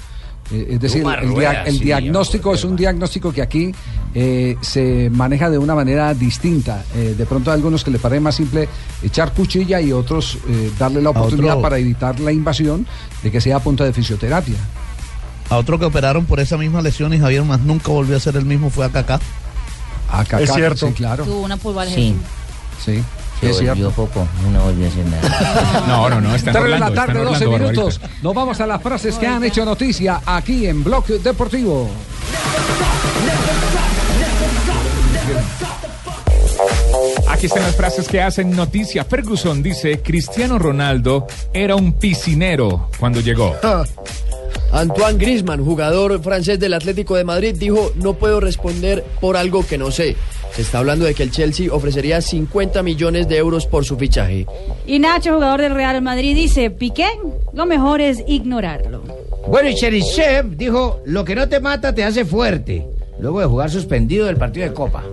Eh, es decir, el, dia- ruedas, el sí, diagnóstico es un diagnóstico que aquí eh, se maneja de una manera distinta. Eh, de pronto a algunos que les parece más simple echar cuchilla y otros eh, darle la oportunidad otro- para evitar la invasión de que sea a punto de fisioterapia. A otro que operaron por esa misma lesión y Javier más nunca volvió a ser el mismo fue a Kaká. A Kaká, Es cierto. sí, claro. Tuvo una pulvar Sí. Sí, Se es volvió cierto. poco, no volvió a hacer nada. No, no, no, está en Tres de la tarde, 12 Orlando, minutos. Barbarita. Nos vamos a las frases que han hecho noticia aquí en Blog Deportivo. Aquí están las frases que hacen noticia. Ferguson dice, Cristiano Ronaldo era un piscinero cuando llegó. Antoine Griezmann, jugador francés del Atlético de Madrid, dijo, no puedo responder por algo que no sé. Se está hablando de que el Chelsea ofrecería 50 millones de euros por su fichaje. Y Nacho, jugador del Real Madrid, dice, Piqué, lo mejor es ignorarlo. Bueno, y Cherisev dijo, lo que no te mata te hace fuerte. Luego de jugar suspendido del partido de Copa.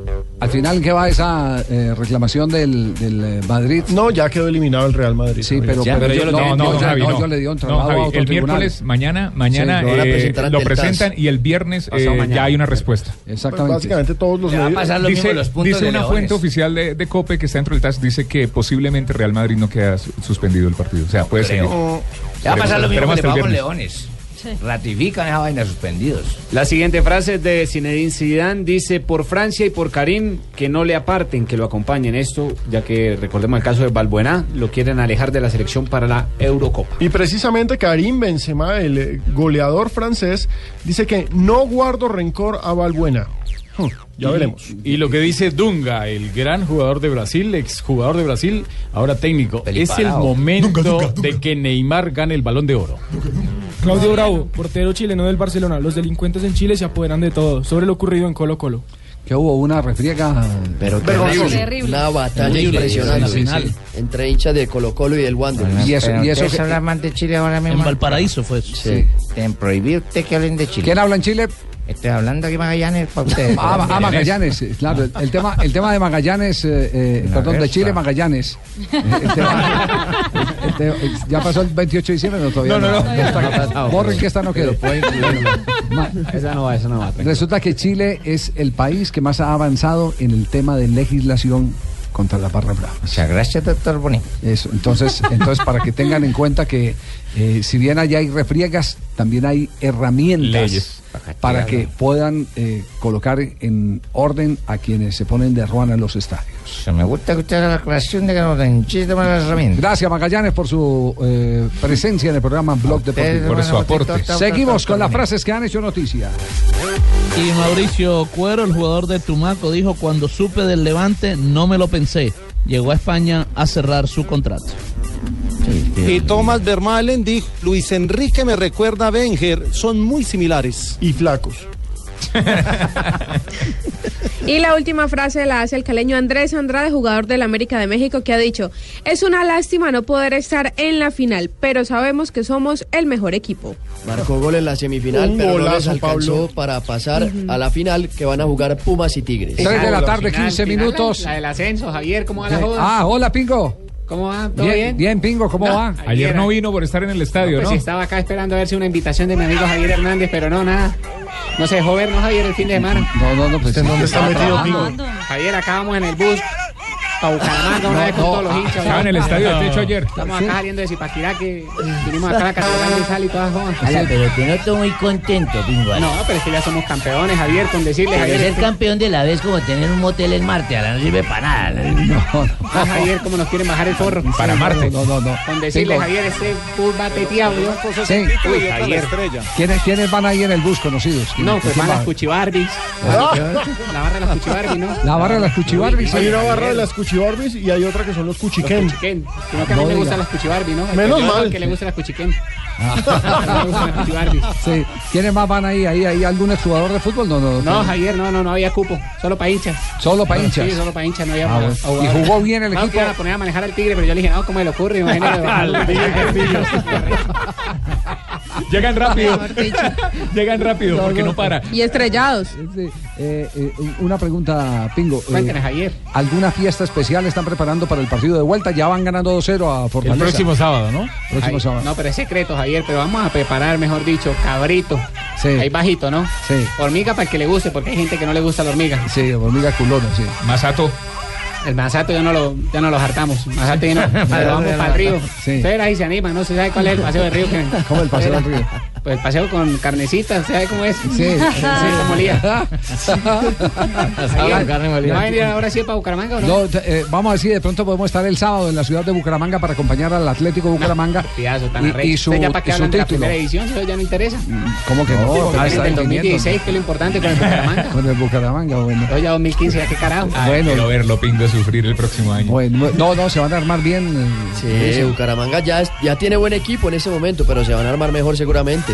Al final, ¿qué va esa eh, reclamación del, del, eh, Madrid? No, ya quedó eliminado el Real Madrid. Sí, pero, Ya, pero yo yo, lo tengo, no, no, yo- Javi, no, no. yo le di un No, traslado Javi, a otro el tribunal. miércoles, mañana, mañana Sí, lo eh, lo TAS. presentan y el viernes eh, mañana. ya hay una respuesta. Pues Exactamente. básicamente todos los va a pasar lo mismo Dice, los puntos dice de una Leones. fuente oficial de, de COPE que está dentro del TAS, dice que posiblemente Real Madrid no queda su- suspendido el partido. O sea, puede. Le va a pasar lo mismo Esperemos que le hasta Ratifican esa vaina suspendidos. La siguiente frase es de Zinedine Zidane dice por Francia y por Karim que no le aparten, que lo acompañen esto, ya que recordemos el caso de Balbuena, lo quieren alejar de la selección para la Eurocopa. Y precisamente Karim Benzema, el eh, goleador francés, dice que no guardo rencor a Valbuena. Hmm, ya Y- veremos. Y lo que dice Dunga, el gran jugador de Brasil, exjugador de Brasil, ahora técnico. Es el momento de que Neymar gane el balón de oro. Claudio Bravo, portero chileno del Barcelona. Los delincuentes en Chile se apoderan de todo. Sobre lo ocurrido en Colo Colo. Que hubo una refriega. Pero Terrible. Una batalla Terrible, impresionante sí, sí, sí. entre hinchas de Colo Colo y del Wander. Y eso, y eso que- más de Chile ahora mismo? En Valparaíso fue eso. Sí. Te usted que hablen de Chile. ¿Quién habla en Chile? Estoy hablando aquí Magallanes para ustedes. Ah, ah, Magallanes, eh, claro. El, el <laughs> tema, el tema de Magallanes, eh, eh, perdón, de. Chile, Magallanes. <laughs> El tema- el te- el- ya pasó el 28 de diciembre, no todavía. No, no, no. Está- No ha pasado. Borren que esta no quedó. Ma- Esa no va, esa no va. Resulta que Chile es el país que más ha avanzado en el tema de legislación contra la barra brava. Muchas gracias, doctor Boni. Eso, entonces, entonces para que tengan en cuenta que eh, si bien allá hay refriegas, también hay herramientas Leyes. para que puedan eh, colocar en orden a quienes se ponen de ruana en los estadios. Me gusta que usted haga la aclaración de que nos den chiste las herramientas. Gracias Magallanes por su eh, presencia en el programa Blog Deportivo. Por su aporte. Seguimos con las frases que han hecho noticia. Y Mauricio Cuero, el jugador de Tumaco, dijo, cuando supe del Levante, no me lo pensé. Llegó a España a cerrar su contrato. Y Thomas Vermaelen dijo, Luis Enrique me recuerda a Wenger, son muy similares. Y flacos. <laughs> Y la última frase la hace el caleño Andrés Andrade, jugador del América de México, que ha dicho, es una lástima no poder estar en la final, pero sabemos que somos el mejor equipo. Marcó gol en la semifinal, Un pero no les alcanzó Pablo. para pasar a la final que van a jugar Pumas y Tigres. Tres de la tarde, 15 minutos. La, del ascenso, Javier, ¿cómo va la joda? Ah, hola Pingo. ¿Cómo va? ¿Todo Bien, bien? bien, Pingo, ¿cómo No, va? Ayer no vino por estar en el estadio, Pues ¿no? sí, estaba acá esperando a ver si una invitación de mi amigo Javier Hernández, pero no, nada. No se dejó ver, ¿no, Javier, el fin de semana? No, no, no, pues. ¿En dónde está metido, Pingo? Javier, acá vamos en el bus para Bucaramanga una No, vez con no, todos los hinchas. Estaba en el estadio de techo ayer. Estamos acá saliendo de Zipaquirá, que vinimos acá a la catedral de sal y todas jodas. Ala, pero te noto muy contento, Pingo. No, pero es que ya somos campeones, Javier, con decirle, Javier, ser campeón de la vez como tener un motel en Marte, ahora no sirve para nada. Ah, Javier, cómo nos quieren bajar el forro. Para Marte. No, no, no. Con decirle. Javier, este bus va teteado. Sí. Javier. ¿Quiénes, ¿Quiénes van ahí en el bus conocidos? No, pues ¿Quién van las cuchibarbis. La barra de las cuchibarbis, ¿no? La barra de las cuchibarbis. Hay una barra de las cuchibarbis y hay otra que son los cuchiquén. Cuchiquén. Sino que a mí No me diga. gustan las cuchibarbis, ¿no? Menos mal. Que le gustan las cuchiquén. <laughs> Me gustan las cuchibarbis. <laughs> Sí. ¿Quiénes más van ahí? ¿Ahí hay algún exjugador de fútbol? No, no. No, Javier, no, no, no había cupo. Solo para hinchas. Solo para hinchas. Sí, solo para hinchas, no había Ah, para. ¿Y jugó bien el No, equipo? que iban a poner a manejar al tigre, pero yo le dije, no, ¿cómo me le ocurre? Imagínate. <laughs> Llegan rápido. <laughs> Llegan rápido porque no para. Y estrellados. Eh, eh, una pregunta, Pingo. Eh, Cuéntenos, Javier. ¿Alguna fiesta especial están preparando para el partido de vuelta? Ya van ganando 2-0 a Fortaleza. El próximo sábado, ¿no? Próximo Ay, sábado. No, pero es secreto, Javier, pero vamos a preparar, mejor dicho, cabrito. Ahí bajito, ¿no? Sí. Hormiga para el que le guste, porque hay gente que no le gusta la hormiga. Sí, hormiga culona, sí. Masato. El masato ya no lo, ya no lo hartamos. Masato ya no, <laughs> pero vamos para el río. Sí. Ustedes ahí se animan, no se sabe cuál es el paseo del río. Que... <laughs> ¿Cómo el paseo del río? Pues el paseo con carnecita, ¿usted sabe cómo es? Sí. sí <laughs> como lía. Con <laughs> carne molida. ¿Va a venir ahora sí para Bucaramanga o no? No, te- eh, vamos a ver si de pronto podemos estar el sábado en la ciudad de Bucaramanga para acompañar al Atlético Bucaramanga Piazo, tan y, y su, ¿Usted ya para y qué su hablan de la título. primera edición? Eso ya no interesa. ¿Cómo que no? Porque Ah, es está viniendo. 2016, que es lo importante con el Bucaramanga. Con el Bucaramanga, bueno. Oye, 2015, ya qué carajo. Ay, Bueno. quiero verlo, Pingo, sufrir el próximo año. Bueno, no, no, se van a armar bien. eh, Sí. Bucaramanga ya, ya tiene buen equipo en ese momento, pero se van a armar mejor seguramente.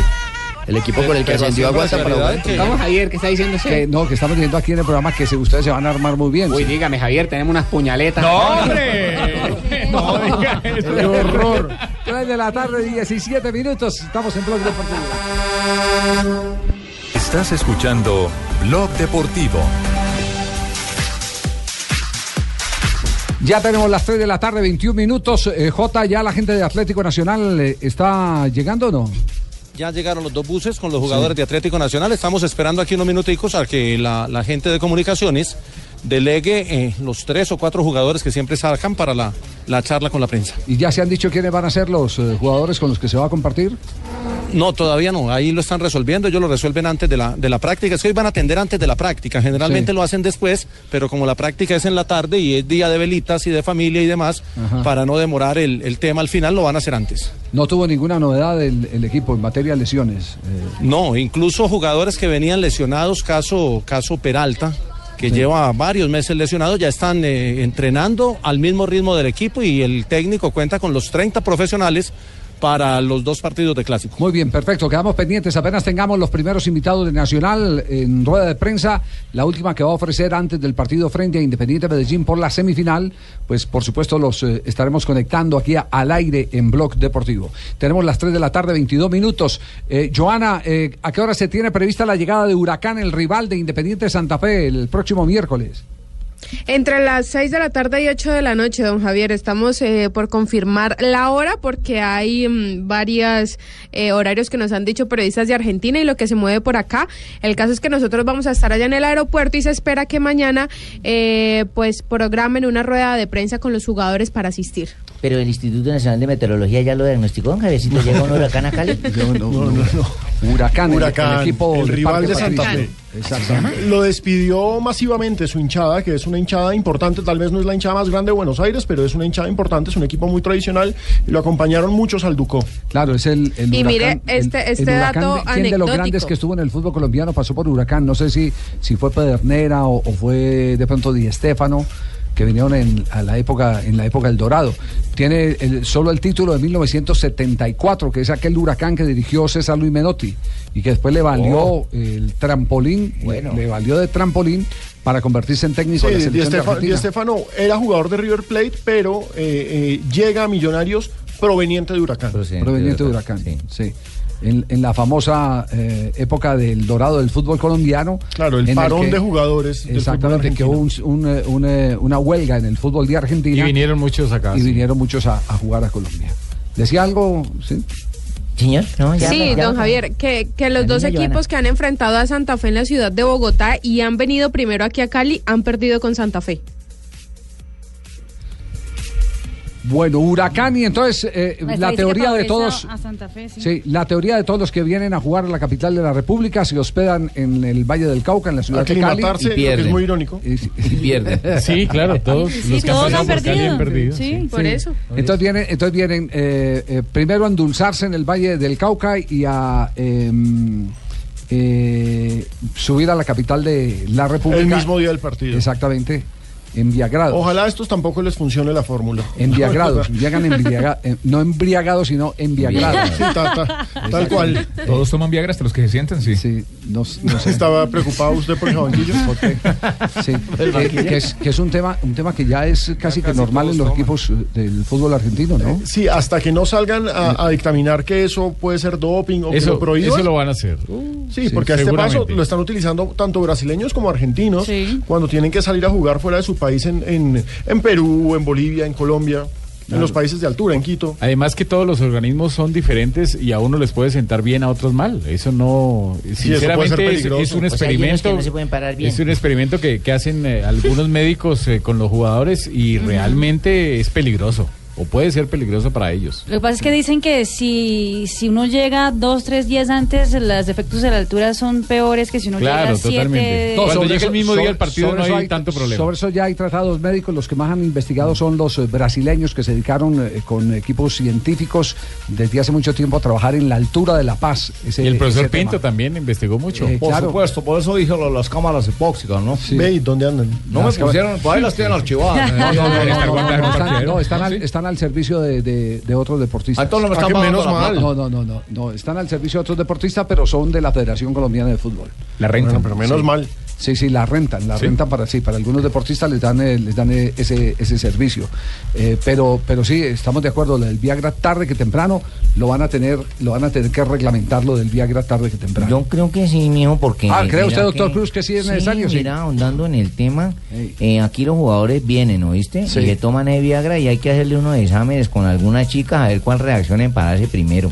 El equipo con el que ascendió aguanta para Vamos, Javier, ¿qué está diciendo Que, usted? no, que estamos viendo aquí en el programa que se, ustedes se van a armar muy bien. Uy, sí. dígame, Javier, tenemos unas puñaletas. ¡No, hombre! <laughs> No diga eso. ¡Qué horror! 3 de la tarde, 17 minutos. Estamos en Blog Deportivo. Estás escuchando Blog Deportivo. Ya tenemos las 3 de la tarde, 21 minutos. Eh, J, ¿ya la gente de Atlético Nacional eh, está llegando o no? Ya llegaron los dos buses con los jugadores de Atlético Nacional. Estamos esperando aquí unos minuticos a que la, la gente de comunicaciones delegue eh, los tres o cuatro jugadores que siempre sacan para la, la charla con la prensa. ¿Y ya se han dicho quiénes van a ser los eh, jugadores con los que se va a compartir? No, todavía no. Ahí lo están resolviendo. Ellos lo resuelven antes de la, de la práctica. Es que hoy van a atender antes de la práctica. Generalmente Sí. lo hacen después, pero como la práctica es en la tarde y es día de velitas y de familia y demás, Ajá. para no demorar el, el tema al final, lo van a hacer antes. No tuvo ninguna novedad el, el equipo en materia de lesiones. eh, No, incluso jugadores que venían lesionados, caso, caso Peralta, que lleva varios meses lesionado, ya están eh, entrenando al mismo ritmo del equipo y el técnico cuenta con los 30 profesionales para los dos partidos de clásico. Muy bien, perfecto. Quedamos pendientes. Apenas tengamos los primeros invitados de Nacional en rueda de prensa, la última que va a ofrecer antes del partido frente a Independiente Medellín por la semifinal, pues por supuesto los eh, estaremos conectando aquí al aire en Blog Deportivo. Tenemos las 3 de la tarde, 22 minutos. Eh, Joana, eh, ¿a qué hora se tiene prevista la llegada de Huracán, el rival de Independiente Santa Fe, el próximo miércoles? Entre las 6 de la tarde y 8 de la noche, don Javier, estamos eh, por confirmar la hora porque hay mm, varios horarios que nos han dicho periodistas de Argentina y lo que se mueve por acá. El caso es que nosotros vamos a estar allá en el aeropuerto y se espera que mañana eh, pues programen una rueda de prensa con los jugadores para asistir. Pero el Instituto Nacional de Meteorología ya lo diagnosticó, Javiercito. ¿Llega un huracán a Cali? <laughs> No, no, no. no. Huracán, el- Huracán, el, equipo el rival de Santa. Fe. Exactamente. Lo despidió masivamente su hinchada, que es una hinchada importante, tal vez no es la hinchada más grande de Buenos Aires, pero es una hinchada importante, es un equipo muy tradicional y lo acompañaron muchos al Ducó. Claro, es el, el Y huracán, mire, este- el este dato de- ¿quién de los grandes que estuvo en el fútbol colombiano pasó por Huracán? No sé si, si fue Pedernera o, o fue de pronto Di Stéfano que vinieron en, a la época, en la época del Dorado. Tiene el- solo el título de 1974, que es aquel huracán que dirigió César Luis Menotti y que después le valió Oh. el trampolín, le valió de trampolín para convertirse en técnico Sí, de la selección de Stefano, Argentina. Di Stefano era jugador de River Plate, pero eh, eh, llega a Millonarios proveniente de Huracán. proveniente de Huracán, sí. En, en la famosa eh, época del dorado del fútbol colombiano. Claro, el parón que- de jugadores Exactamente, que hubo un- un, eh, un, eh, una huelga en el fútbol de Argentina. Y vinieron muchos acá. Y sí. vinieron muchos a, a jugar a Colombia. ¿Decía algo? Sí. Señor, no, ya. sí, ya- don Javier, que, que los dos equipos Joana. que han enfrentado a Santa Fe en la ciudad de Bogotá y han venido primero aquí a Cali han perdido con Santa Fe. Bueno, Huracán y entonces eh, La teoría de todos... A Santa Fe, sí. Sí, la teoría de todos los que vienen a jugar a la capital de la República se hospedan en el Valle del Cauca, en la ciudad de Cali. Lo que es muy irónico. Y, pierden. <laughs> Sí, claro, todos Sí, los que todos han perdido. han perdido. Sí, por Sí. eso. Entonces vienen, entonces vienen eh, eh, primero a endulzarse en el Valle del Cauca y a em, eh, subir a la capital de la República. El mismo día del partido. Exactamente. Embriagados. Ojalá a estos tampoco les funcione la fórmula. Embriagados, <laughs> llegan embriagados, no embriagados, sino embriagados. Sí, ta- ta- tal cual. Todos toman Viagra hasta los que se sienten, sí. Sí, no, no sé. ¿Estaba preocupado usted por el banquillo? Sí, que, que es, que es un tema un tema que ya es casi que normal en los equipos eh, del fútbol argentino, ¿no? Sí, hasta que no salgan a, a dictaminar que eso puede ser doping o que Eso, lo prohíban. eso lo van a hacer. Sí, porque a este paso lo están utilizando tanto brasileños como argentinos cuando tienen que salir a jugar fuera de su país en, en, en Perú, en Bolivia, en Colombia, en los países de altura, en Quito. Además que todos los organismos son diferentes y a uno les puede sentar bien, a otros mal. Eso no, sinceramente es, un O sea, experimento. que no se pueden parar bien. Es un experimento que, que hacen eh, algunos <laughs> médicos eh, con los jugadores y realmente es peligroso o puede ser peligroso para ellos. Lo que pasa es que dicen que si, si uno llega dos, tres días antes, los efectos de la altura son peores que si uno Claro, llega siete... totalmente. No, Cuando llega eso- el mismo día el partido no hay tanto problema. Sobre eso ya hay tratados médicos. Los que más han investigado son los eh, brasileños que se dedicaron eh, con equipos científicos desde hace mucho tiempo a trabajar en la altura de La Paz. Ese- Y el profesor ese tema. Pinto también investigó mucho. Eh, Por claro. supuesto, por eso dije lo las cámaras epóxicas, ¿no? Ve, ¿y dónde andan? No me pusieron, por ahí las tienen archivadas. No, no, no, no, están, están al servicio de, de- de otros deportistas. Entonces no me están menos la mal. No, no, no, no, no, están al servicio de otros deportistas, pero son de la Federación Colombiana de Fútbol. La renta. Bueno, pero menos Sí. mal. Sí, sí, la rentan, la Sí. rentan para sí, para algunos deportistas les dan, eh, les dan eh, ese, ese servicio. Eh, pero, pero sí, estamos de acuerdo, lo del Viagra tarde que temprano lo van a tener, lo van a tener que reglamentar lo del Viagra tarde que temprano. Yo creo que sí, mijo, porque... Ah, ¿cree usted, doctor Cruz, que sí es necesario? Sí. mira, ahondando en el tema, eh, aquí los jugadores vienen, ¿oíste? Sí. Y le toman el Viagra y hay que hacerle unos exámenes con alguna chica a ver cuál reacciona en pararse primero.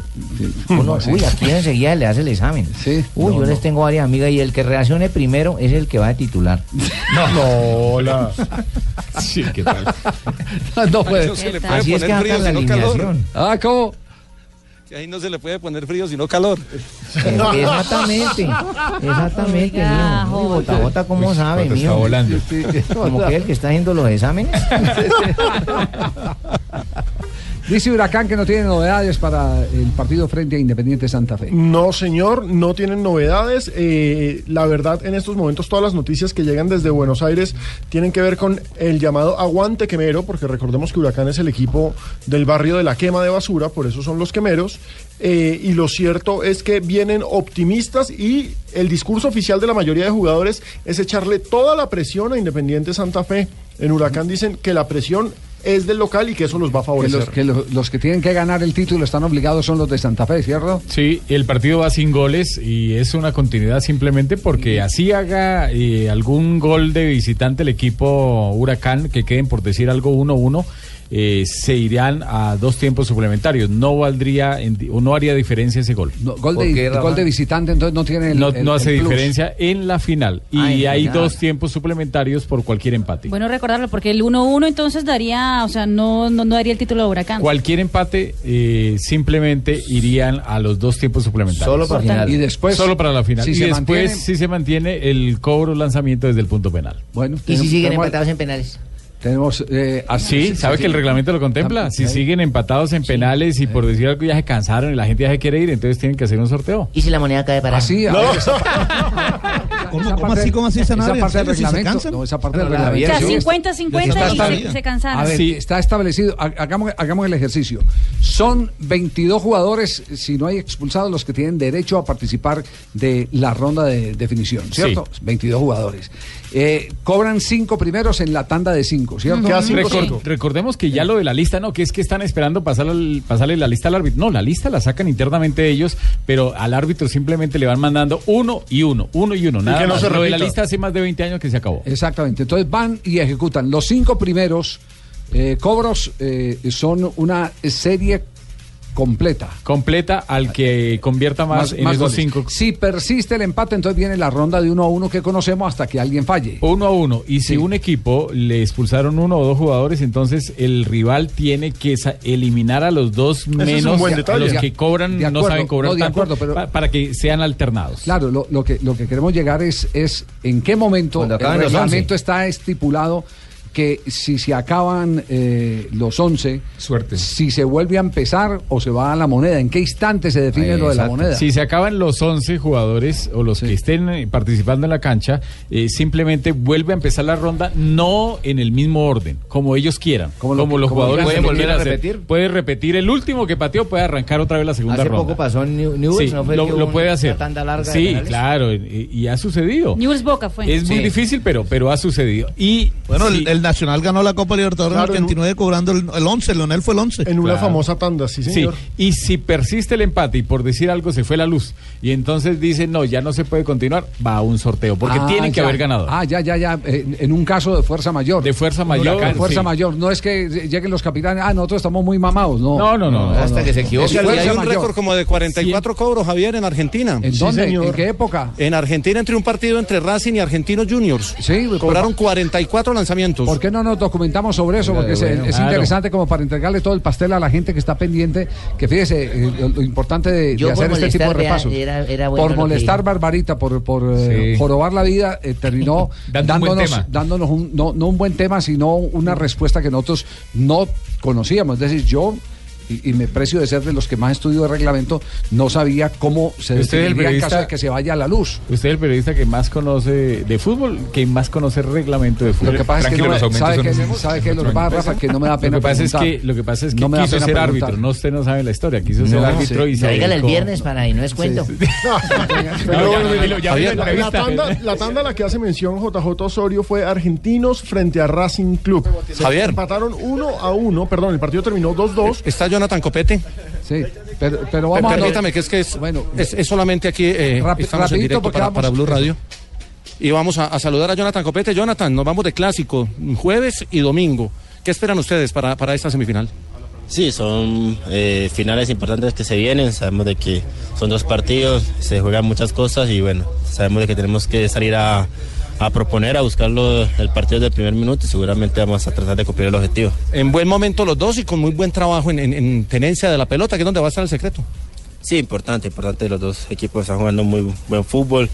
Uno, Sí. Uy, aquí enseguida le hace el examen. Sí. Uy, No, yo no. les tengo varias amigas y el que reaccione primero es el que va a titular. <laughs> No, la... Sí, ¿qué tal? no puede. No se le ¿Qué puede Así es poner que anda frío, la sino calor. alineación. Ah, ¿cómo? Que ahí no se le puede poner frío, sino calor. Exactamente, exactamente, Oiga, mijo. Uy, bota, bota, ¿cómo sabe, Cuando está mijo? volando. Como que el que está haciendo los exámenes. <laughs> Dice Huracán que no tiene novedades para el partido frente a Independiente Santa Fe. No, señor, no tienen novedades. Eh, la verdad, en estos momentos todas las noticias que llegan desde Buenos Aires tienen que ver con el llamado aguante quemero, porque recordemos que Huracán es el equipo del barrio de la quema de basura, por eso son los quemeros. Eh, y lo cierto es que vienen optimistas y el discurso oficial de la mayoría de jugadores es echarle toda la presión a Independiente Santa Fe. En Huracán dicen que la presión es del local y que eso los va a Que favorecer. los que, lo- los que tienen que ganar el título están obligados son los de Santa Fe, ¿cierto? Sí, el partido va sin goles y es una continuidad simplemente porque así haga eh, algún gol de visitante el equipo Huracán, que queden por decir algo 1-1, eh, se irán a dos tiempos suplementarios. No valdría en- o no haría diferencia ese gol. No, gol, ¿Por de, gol de visitante, entonces no tiene el. No, el- no hace el plus. diferencia en la final. Y la hay final. dos tiempos suplementarios por cualquier empate. Bueno recordarlo, porque el 1-1 entonces daría, o sea, no, no, no daría el título de Huracán. Cualquier empate eh, simplemente irían a los dos tiempos suplementarios. Solo para final. Y después. Solo para la final. si y se después mantiene- sí se mantiene el cobro lanzamiento desde el punto penal. Bueno, Y si siguen empatados en penales. Tenemos. eh, así- Sí, ¿sabe que el reglamento lo contempla? Si siguen empatados en penales y por decir algo ya se cansaron y la gente ya se quiere ir, entonces tienen que hacer un sorteo. ¿Y si la moneda cae para Así, a ver, esa, <laughs> ¿Cómo, cómo así, cómo así, esa parte ¿En del reglamento. No, esa parte del la O reglamento. sea, sí, 50-50 está- y se, bien. se cansaron. A ver, Sí. está establecido. Ha- Hagamos, hagamos el ejercicio. Son 22 jugadores, si no hay expulsados, los que tienen derecho a participar de la ronda de definición, ¿cierto? 22 jugadores. Eh, cobran cinco primeros en la tanda de cinco, ¿cierto? Queda cinco, Recor- cinco. recordemos que ya lo de la lista, no, que es que están esperando pasar al- pasarle la lista al árbitro. No, la lista la sacan internamente ellos, pero al árbitro simplemente le van mandando uno y uno, uno y uno. Nada que no más. se Lo de la lista hace más de 20 años que se acabó. Exactamente. Entonces van y ejecutan. Los cinco primeros eh, cobros eh, son una serie completa. Completa al que convierta más, en esos goles. cinco. Si persiste el empate, entonces viene la ronda de uno a uno que conocemos hasta que alguien falle. Uno a uno. Y si un equipo le expulsaron uno o dos jugadores, entonces el rival tiene que eliminar a los dos es un menos buen a detalle. los que cobran, de no acuerdo, saben cobrar no, de tanto, acuerdo, pero- pa- para que sean alternados. Claro, lo, lo que, lo que queremos llegar es, es en qué momento el reglamento 11. está estipulado que si se acaban eh, los 11, Suerte. si se vuelve a empezar o se va a la moneda, ¿en qué instante se define lo de la moneda? Si se acaban los 11 jugadores o los que estén eh, participando en la cancha, eh, simplemente vuelve a empezar la ronda no en el mismo orden, como ellos quieran. Como, lo que- los como jugadores pueden volver a hacer. repetir. Puede repetir el último que pateó, puede arrancar otra vez la segunda Hace ronda. poco pasó en New- Newell's, Sí, ¿no fue lo, puede hacer. tanda larga de Sí, claro, y, y ha sucedido. Newell's Boca fue. Es muy difícil, pero, pero ha sucedido. Y Bueno, sí, el, el Nacional ganó la Copa Libertadores Claro, en el 89 cobrando el, el 11, Leonel fue el 11. En una Claro. famosa tanda, sí, Sí, señor. y si persiste el empate y por decir algo se fue la luz y entonces dicen no, ya no se puede continuar, va a un sorteo porque Ah, tienen que haber ganador. Ah, ya, ya, ya. En, en un caso de fuerza mayor. De fuerza De mayor, fuerza sí. mayor. No es que lleguen los capitanes. Ah, nosotros estamos muy mamados. No, No, no, no, Hasta que se equivoque. hay un récord como de 44 cobros, Javier, en Argentina. ¿En dónde? ¿En qué época? En Argentina entre un partido entre Racing y Argentinos Juniors. Sí, cobraron 44 lanzamientos. ¿Por qué no nos documentamos sobre eso? Porque es, Bueno, es claro. interesante como para entregarle todo el pastel a la gente que está pendiente. Que fíjese, eh, lo, lo importante de, hacer este tipo de repasos. era- era bueno por molestar. Barbarita, por, por eh, jorobar la vida, eh, terminó <laughs> un dándonos, tema. dándonos un, no, no un buen tema, sino una respuesta que nosotros no conocíamos. Es decir, yo. Y, y me precio de ser de los que más estudio de reglamento, no sabía cómo se Usted es el definiría en caso periodista- de que se vaya a la luz. Usted es el periodista que más conoce de fútbol, que más conoce reglamento de fútbol. Lo que pasa es que no me- sabe que, sabe que lo que pasa, Rafa, que no me da pena Lo que pasa es que, lo que, pasa es que No me da quiso pena ser preguntar. árbitro, no usted no sabe la historia, quiso ser No, árbitro sí. y se Tráigale el viernes para y no es cuento. La, tanda, la tanda a la que hace mención JJ Osorio fue Argentinos frente a Racing Club. Javier. Empataron 1 a 1, perdón, el partido terminó 2-2. Está Jonathan Copete. Sí, pero, pero vamos a... Permítame que es que es, es, es solamente aquí, eh, Rapi- estamos en directo para, vamos- para Blue Radio. Y vamos a, a saludar a Jonathan Copete. Jonathan, nos vamos de clásico, jueves y domingo. ¿Qué esperan ustedes para, para esta semifinal? Sí, son eh, finales importantes que se vienen. Sabemos de que son dos partidos, se juegan muchas cosas y bueno, sabemos de que tenemos que salir a, a proponer, a buscarlo el partido del primer minuto y seguramente vamos a tratar de cumplir el objetivo. En buen momento los dos y con muy buen trabajo en, en- en tenencia de la pelota, que es donde va a estar el secreto. Sí, importante, importante. Los dos equipos están jugando muy buen fútbol.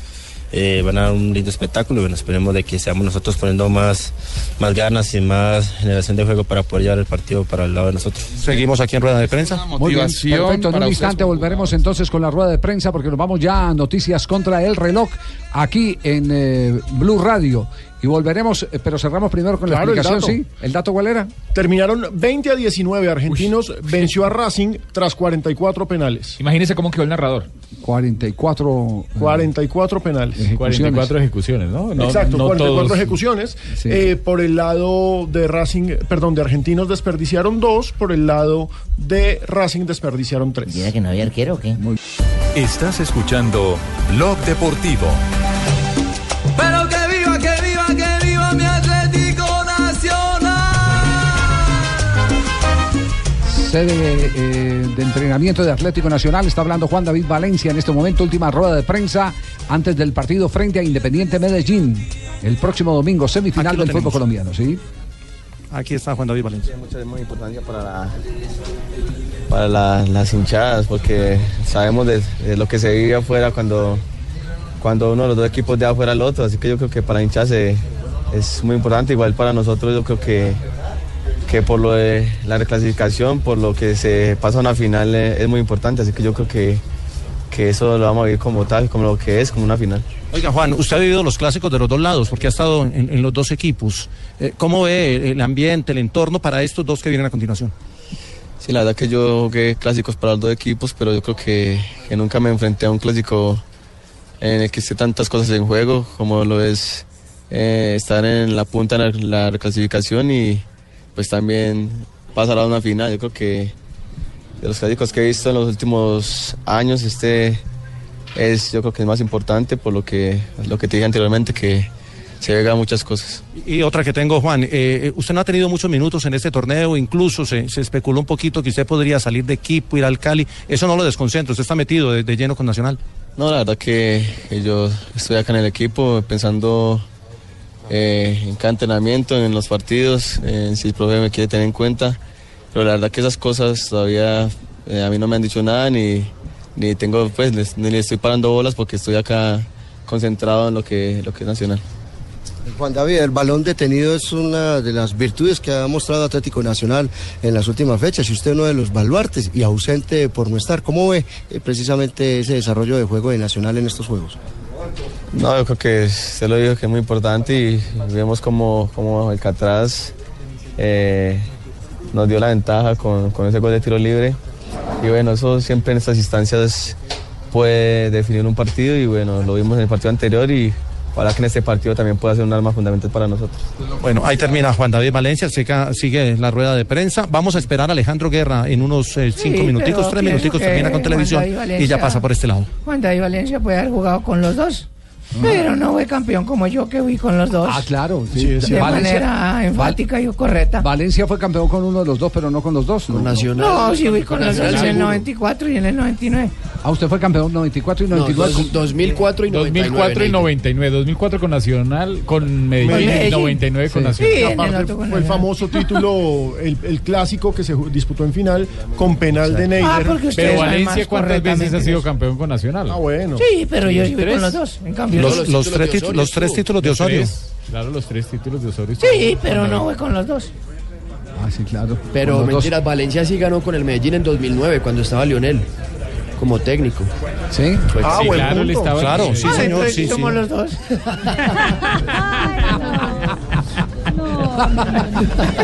Eh, van a dar un lindo espectáculo y bueno, esperemos de que seamos nosotros poniendo más, más ganas y más generación de juego para poder llevar el partido para el lado de nosotros. Seguimos aquí en rueda de prensa. Muy bien, perfecto. En un instante volveremos entonces con la rueda de prensa porque nos vamos ya a noticias contra el reloj aquí en eh, Blue Radio. Y volveremos, eh, pero cerramos primero con Claro, la el explicación, dato. ¿sí? ¿El dato cuál era? Terminaron 20 a 19. Argentinos venció a Racing tras 44 penales. Imagínese cómo quedó el narrador. 44... 44 penales. 44 ejecuciones, ¿no? No- Exacto, no 44 todos- ejecuciones. Sí. Eh, por el lado de Racing, perdón, de Argentinos desperdiciaron dos, por el lado de Racing desperdiciaron tres. ¿Mira que no había arquero o qué? Estás escuchando Blog Deportivo. Sede eh, de entrenamiento de Atlético Nacional. Está hablando Juan David Valencia en este momento. Última rueda de prensa antes del partido frente a Independiente Medellín. El próximo domingo, semifinal del fútbol colombiano, ¿sí? Aquí está Juan David Valencia. mucha muy importancia para la- para la- las hinchadas porque sabemos de, de lo que se vive afuera cuando, cuando uno de los dos equipos deja afuera al otro, así que yo creo que para hinchas es muy importante, igual para nosotros yo creo que, que por lo de la reclasificación, por lo que se pasa a una final eh, es muy importante, así que yo creo que, que eso lo vamos a vivir como tal, como lo que es, como una final. Oiga, Juan, usted ha vivido los clásicos de los dos lados porque ha estado en, en los dos equipos. Eh, ¿Cómo ve el ambiente, el entorno para estos dos que vienen a continuación? Sí, la verdad que yo jugué clásicos para los dos equipos, pero yo creo que, que nunca me enfrenté a un clásico en el que esté tantas cosas en juego, como lo es eh, estar en la punta de la, la reclasificación y pues también pasar a una final. Yo creo que de los clásicos que he visto en los últimos años, este es yo creo que es más importante por lo que, lo que te dije anteriormente, que se juega muchas cosas. Y otra que tengo, Juan, eh, usted no ha tenido muchos minutos en este torneo, incluso se, se especuló un poquito que usted podría salir de equipo, ir al Cali. Eso no lo desconcentra, usted está metido de, de lleno con Nacional. No, la verdad que yo estoy acá en el equipo pensando eh, en cada en los partidos, en si el profe me quiere tener en cuenta. Pero la verdad que esas cosas todavía eh, a mí no me han dicho nada ni, ni tengo pues ni le estoy parando bolas porque estoy acá concentrado en lo que, lo que es nacional. Juan David, el balón detenido es una de las virtudes que ha mostrado Atlético Nacional en las últimas fechas y usted uno de los baluartes y ausente por no estar. ¿Cómo ve eh, precisamente ese desarrollo de juego de Nacional en estos juegos? No, yo creo que se lo digo que es muy importante y vemos como, como el Catraz eh, nos dio la ventaja con, con ese gol de tiro libre. Y bueno, eso siempre en estas instancias puede definir un partido y bueno, lo vimos en el partido anterior y ojalá que en este partido también pueda ser un arma fundamental para nosotros. Bueno, ahí termina Juan David Valencia, sigue la rueda de prensa. Vamos a esperar a Alejandro Guerra en unos eh, cinco Sí, minuticos, tres minuticos, termina con televisión y ya pasa por este lado. Juan David Valencia puede haber jugado con los dos. Pero no fue campeón como yo que fui con los dos. Ah, claro. Sí, de manera enfática y correcta. Valencia fue campeón con uno de los dos, pero no con los dos. Con Nacional. No, sí fui con los dos Nacional, en el seguro. 94 y en el 99. Ah, usted fue campeón 94 y 99. dos- 2004 y 2004 y 99. 2004 con Nacional, con Medellín, y Medellín. 99 con Sí. Nacional. Aparte fue el famoso título, el, el clásico que se disputó en final con penal de Neyder. Ah, Pero Valencia, ¿cuántas veces ha sido campeón con Nacional? Ah, bueno. Sí, pero yo sí fui con los dos. En cambio, Los, los los títulos tres, Osorio los tres títulos de Osorio. tres, claro, los tres títulos de Osorio. Sí, pero no fue con los dos. Ah, sí, claro. Pero los dos. mentiras, Valencia sí ganó con el Medellín en 2009 cuando estaba Lionel como técnico. ¿Sí? Pues Ah, sí, buen claro, punto. estaba- Claro, sí, Ah, señor, entonces sí, somos sí. los dos. <laughs>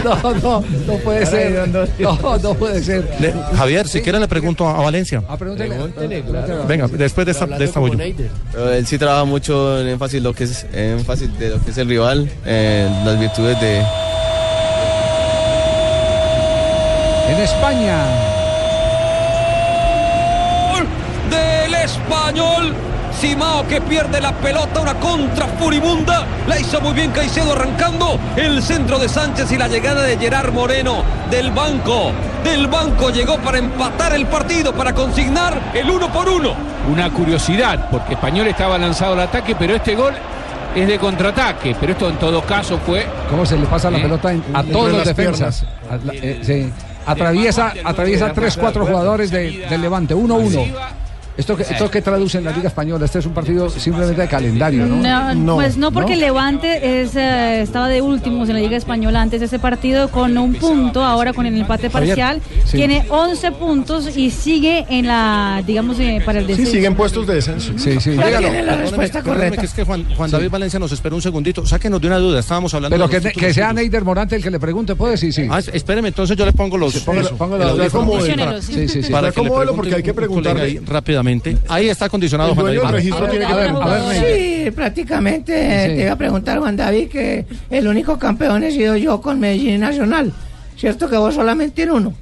No, no, no puede ser. No, no puede ser. Le- Javier, si quiere le pregunto a, a Valencia. Ah, pregúntele. Venga, después de esta, de esta voy yo. Pero él sí trabaja mucho en énfasis, lo que es, en énfasis de lo que es el rival, en las virtudes de, En España. Gol del español. Simao que pierde la pelota, una contra furibunda. La hizo muy bien Caicedo arrancando. El centro de Sánchez y la llegada de Gerard Moreno del banco. Del banco llegó para empatar el partido, para consignar el uno por uno. Una curiosidad, porque Español estaba lanzado al ataque, pero este gol es de contraataque. Pero esto en todo caso fue. ¿Cómo se le pasa la ¿Eh? pelota en- a todos los las defensas? A la- eh, sí. Atraviesa, atraviesa tres, cuatro jugadores de- del Levante, uno, uno. ¿Esto que, ¿Esto qué traduce en la Liga Española? Este es un partido simplemente de calendario, ¿no? No, pues no, porque Levante es, eh, estaba de últimos en la Liga Española antes de ese partido con un punto, ahora con el empate parcial. sí. Tiene 11 puntos y sigue en la, digamos, eh, para el Sí, descenso. siguen puestos de descenso. Sí, sí. Perdóneme, perdóneme, que es que Juan, Juan David Valencia nos espera un segundito. Sáquenos de una duda, estábamos hablando Pero de que, que sea. Neider Morante el que le pregunte, ¿puede? Sí, sí. Ah, es- espéreme, entonces yo le pongo los. eso, póngalo el los para- sí, sí, sí. Para que le porque hay que preguntarle. ahí rápidamente. Ahí está condicionado Juan David registro tiene que ver. Sí, prácticamente Sí. te iba a preguntar, Juan David, que el único campeón he sido yo con Medellín Nacional. ¿Cierto que vos solamente en uno?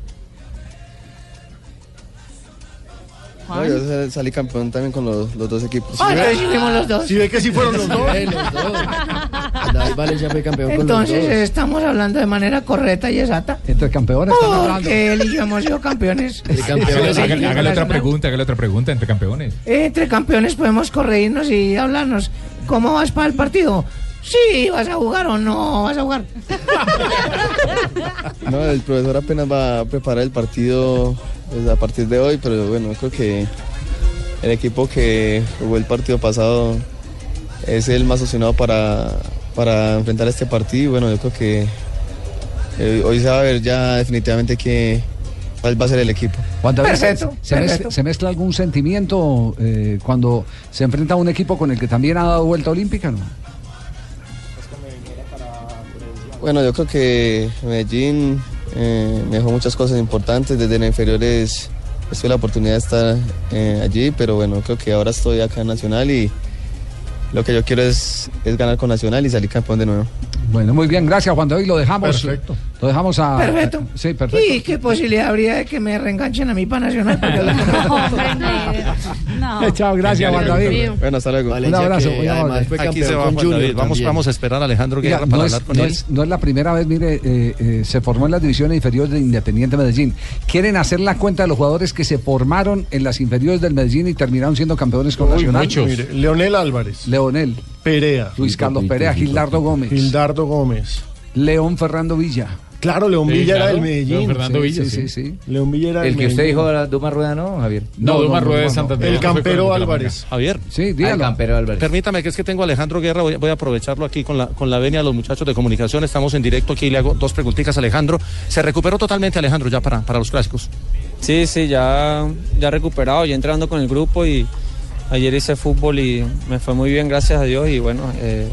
No, yo sal- salí campeón también con los, los dos equipos. Ah, entonces fuimos los dos. Si ve que sí fueron los dos. David Valencia fue campeón con los Entonces estamos hablando de manera correcta y exacta. Entre campeones están hablando. Porque él y yo hemos sido campeones. Hágale, hágale otra pregunta, hágale otra pregunta entre campeones. Entre campeones podemos corregirnos y hablarnos. ¿Cómo vas para el partido? Sí, ¿vas a jugar o no vas a jugar? <laughs> No, el profesor apenas va a preparar el partido pues, a partir de hoy, pero bueno, creo que el equipo que jugó el partido pasado es el más opcionado para, para enfrentar este partido. Y bueno, yo creo que eh, hoy se va a ver ya definitivamente que, cuál va a ser el equipo. Juan David, ¿se- Perfecto, se, perfecto. se mezcla algún sentimiento eh, cuando se enfrenta a un equipo con el que también ha dado vuelta olímpica? ¿no? Bueno, yo creo que Medellín eh, me dejó muchas cosas importantes. Desde las inferiores tuve la oportunidad de estar eh, allí, pero bueno, creo que ahora estoy acá en Nacional y lo que yo quiero es, ganar con Nacional y salir campeón de nuevo. Bueno, muy bien, gracias Juan David, lo dejamos. Perfecto. Lo dejamos a. Perfecto. Sí, perfecto. ¿Y qué posibilidad habría de que me reenganchen a mí para Nacional? <laughs> No. Chao, gracias Juan David. Bueno, hasta luego. Un abrazo, muy amable. Aquí se va Juan David. Vamos, vamos a esperar a Alejandro Mira, Guerra para no, es, hablar con no él. es- no es la primera vez, mire, eh, eh, se formó en las divisiones inferiores de Independiente Medellín. Quieren hacer la cuenta de los jugadores que se formaron en las inferiores del Medellín y terminaron siendo campeones con Uy, Nacional. muchos. Mire, Leonel Álvarez. Leonel. Perea. Luis Carlos Perea, Gildardo Gómez. Gildardo Gómez. León Fernando Villa. Claro, León Sí, Villa era del Medellín. León Fernando Sí, Villa, sí, sí. sí, León Villa era del El que usted dijo era Duma Rueda, ¿no, Javier? No, Duma Rueda de Santander. El campero. Álvarez. Javier. Sí, dígalo. Al campero Álvarez. Permítame que es que tengo a Alejandro Guerra, voy, voy a aprovecharlo aquí con la, con la venia de los muchachos de comunicación, estamos en directo aquí, le hago dos preguntitas a Alejandro. ¿Se recuperó totalmente Alejandro ya para, para los clásicos? Sí, sí, ya, ya recuperado, ya entrenando con el grupo y ayer hice fútbol y me fue muy bien, gracias a Dios y bueno, eh,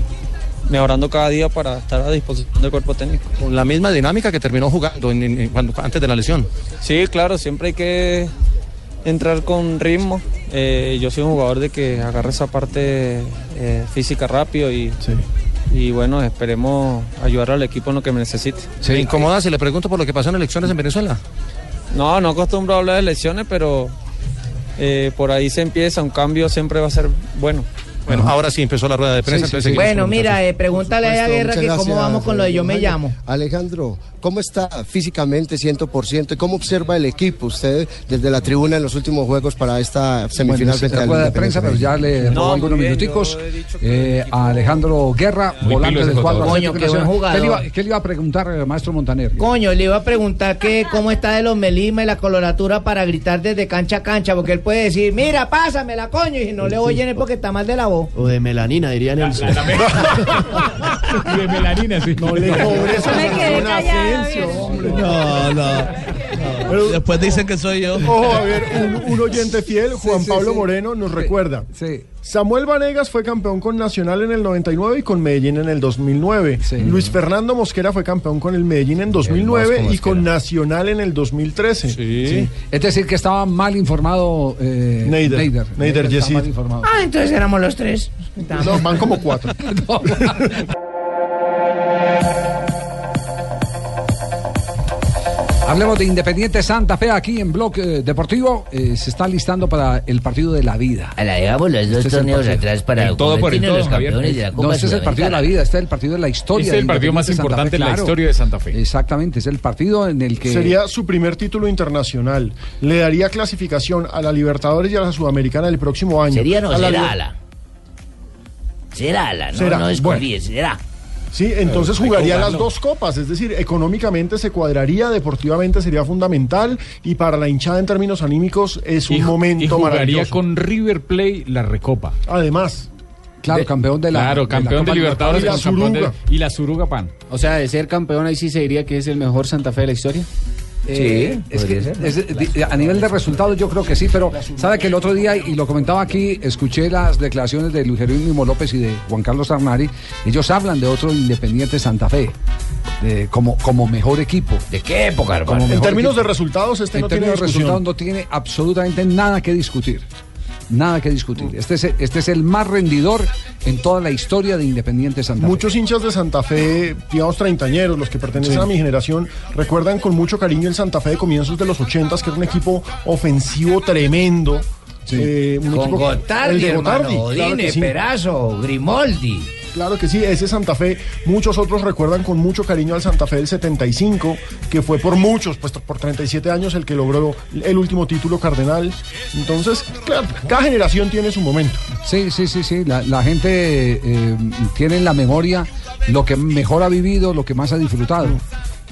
mejorando cada día para estar a disposición del cuerpo técnico. Con la misma dinámica que terminó jugando en- en- cuando, antes de la lesión. Sí, claro, siempre hay que entrar con ritmo. Eh, yo soy un jugador de que agarra esa parte eh, física rápido y, y bueno, esperemos ayudar al equipo en lo que me necesite. ¿Se incomoda si le pregunto por lo que pasó en elecciones en Venezuela? No, no acostumbro a hablar de lesiones, pero eh, por ahí se empieza, un cambio siempre va a ser bueno. Bueno, ahora sí empezó la rueda de prensa. Bueno, mira, eh, pregúntale a Guerra que cómo vamos con lo de yo me llamo. Alejandro, ¿cómo está físicamente 100% y cómo observa el equipo usted desde la tribuna en los últimos juegos para esta semifinal Bueno, frente se al rueda de prensa, pero ya le No, muy algunos bien, minuticos eh, a Alejandro Guerra, Muy volante del cuadro. Coño, qué buen jugador. ¿Qué le, iba, qué le iba a preguntar, eh, maestro Montaner? Coño, le iba a preguntar que cómo está de los melismas y la coloratura para gritar desde cancha a cancha, porque él puede decir, mira, pásamela, coño, y no le oyen es porque está mal de la voz. O de melanina, dirían el <laughs> de melanina, sí. No le cobres Yo me quedé callada, No, no. <laughs> Después dicen que soy yo. Ojo, a ver, un, un oyente fiel, Juan Pablo Moreno, nos recuerda. Samuel Vanegas fue campeón con Nacional en el 99 y con Medellín en el 2009. Luis Fernando Mosquera fue campeón con el Medellín en 2009 y con Nacional en el 2013. Sí. Es decir, que estaba mal informado eh, Neider. Neider. Neider mal informado. Ah, entonces éramos los tres. No, van como cuatro. <laughs> Hablemos de Independiente Santa Fe aquí en Blog eh, Deportivo. eh, se está listando para el partido de la vida. A la dejamos los dos Este es torneos atrás para El todo por el todo, los campeones de la Copa No, este es el partido de la vida, este es el partido de la historia. Este es el partido más Santa importante Fe, en la historia de Santa Fe. Exactamente, es el partido en el que... Sería su primer título internacional. Le daría clasificación a la Libertadores y a la Sudamericana el próximo año. Sería no A la será Liber- ala. Será ala, no, Será. no desconfíe, será. Sí, entonces que jugaría las dos copas, es decir, económicamente se cuadraría, deportivamente sería fundamental y para la hinchada en términos anímicos es un Y- momento y jugaría maravilloso. con River Play la Recopa. Además. Claro, campeón de la Claro, de la campeón de, Libertadores Y la campeón de- Suruga. y la Suruga Pan. O sea, de ser campeón ahí sí se diría que es el mejor Santa Fe de la historia. Eh, es que es- a nivel de resultados yo creo que sí, pero sabe que el otro día, y lo comentaba aquí, escuché las declaraciones de Luis Jerónimo López y de Juan Carlos Arnari, ellos hablan de otro Independiente Santa Fe, de- como, como mejor equipo. ¿De qué época, En términos equipo. de resultados, este en no tiene términos de resultados no tiene absolutamente nada que discutir. Nada que discutir. Este es, este es el más rendidor en toda la historia de Independiente Santa Fe. Muchos hinchas de Santa Fe, digamos treintañeros, los que pertenecen Sí. a mi generación, recuerdan con mucho cariño el Santa Fe de comienzos de los ochentas, que era un equipo ofensivo tremendo. Eh, un Con equipo- Gotardi, el de Gotardi, Odine, sí. Perazo, Grimoldi. Claro que sí, ese Santa Fe, muchos otros recuerdan con mucho cariño al Santa Fe del 75, que fue por muchos, pues por 37 años el que logró el último título cardenal. Entonces, claro, cada generación tiene su momento. Sí, sí, sí, sí. La, la gente eh, tiene en la memoria lo que mejor ha vivido, lo que más ha disfrutado.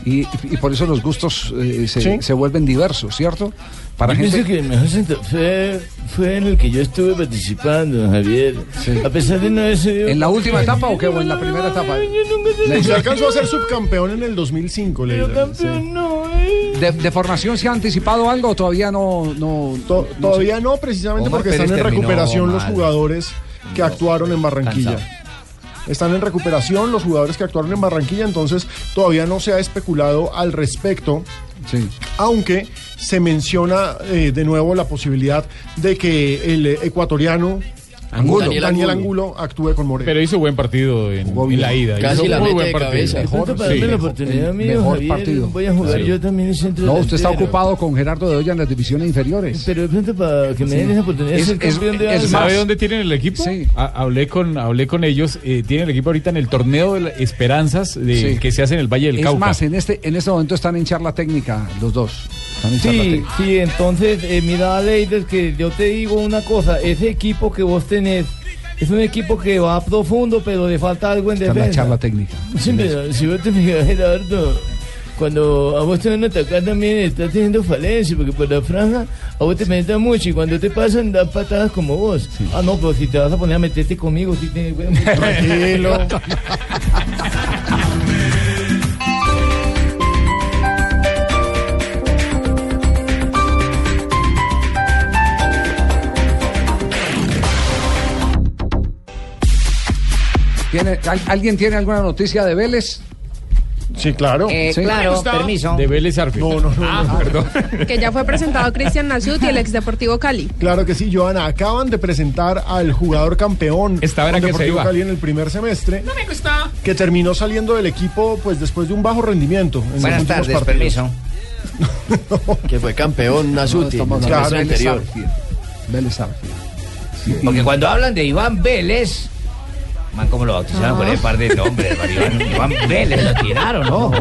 Y, y por eso los gustos eh, se, Sí. se vuelven diversos, ¿cierto? Para yo gente pienso que el mejor Santa Fe fue en el que yo estuve participando, Javier. A pesar de no haber sido... ¿En la última etapa o qué? ¿O en la primera etapa? Se alcanzó a ser subcampeón en el 2005, le ¿De, de formación se ha anticipado algo o todavía no? no, Todavía no, precisamente Omar porque Pérez están en recuperación los jugadores que actuaron en Barranquilla. Cansado. Están en recuperación los jugadores que actuaron en Barranquilla, entonces todavía no se ha especulado al respecto. Aunque se menciona eh, de nuevo la posibilidad de que el ecuatoriano Angulo. Daniel, Daniel Angulo actúe con Moreno. Pero hizo buen partido en, en la ida. Casi hizo la muy buen de partido. para la oportunidad, mejor Javier, partido. voy a jugar Sí. yo también en centro No, usted está ocupado con Gerardo de Olla en las divisiones inferiores. Pero de pronto para que me den esa oportunidad campeón de algo. ¿Sabe dónde tienen el equipo? Ha- hablé, con, hablé con ellos. eh, tienen el equipo ahorita en el torneo de Esperanzas de, Sí. que se hace en el Valle del Es Cauca. más, en este, en este momento están en charla técnica los dos. Sí, sí, entonces, eh, mira, Leider, que yo te digo una cosa, ese equipo que vos tenés es un equipo que va profundo, pero le falta algo en Está en la defensa. charla técnica. <laughs> Sí, pero si vos te fijas, Gerardo, cuando a vos te van a atacar también estás teniendo falencia, porque por la franja a vos te penetran mucho y cuando te pasan dan patadas como vos. Ah, no, pero si te vas a poner a meterte conmigo, si te... <laughs> Tranquilo. <laughs> ¿Tiene, al- ¿Alguien tiene alguna noticia de Vélez? Sí, claro. Eh, Sí. claro, permiso. De Vélez Arfield. No, no, no. Ah, perdón. Que ya fue presentado Cristian Nasiut y el ex Deportivo Cali. Claro que sí, Joana. Acaban de presentar al jugador campeón Esta era que se Deportivo iba. Cali en el primer semestre, No me gusta. que terminó saliendo del equipo pues después de un bajo rendimiento. En Buenas tardes, partidos. permiso. <laughs> Que fue campeón Nasuti. No, estamos en el hablando semestre de Vélez anterior. Arfield. Vélez Arfield. Porque cuando hablan de Iván Vélez, man, ¿cómo lo bautizaron con el par de nombres? Iván, Iván Vélez lo tiraron, ¿no?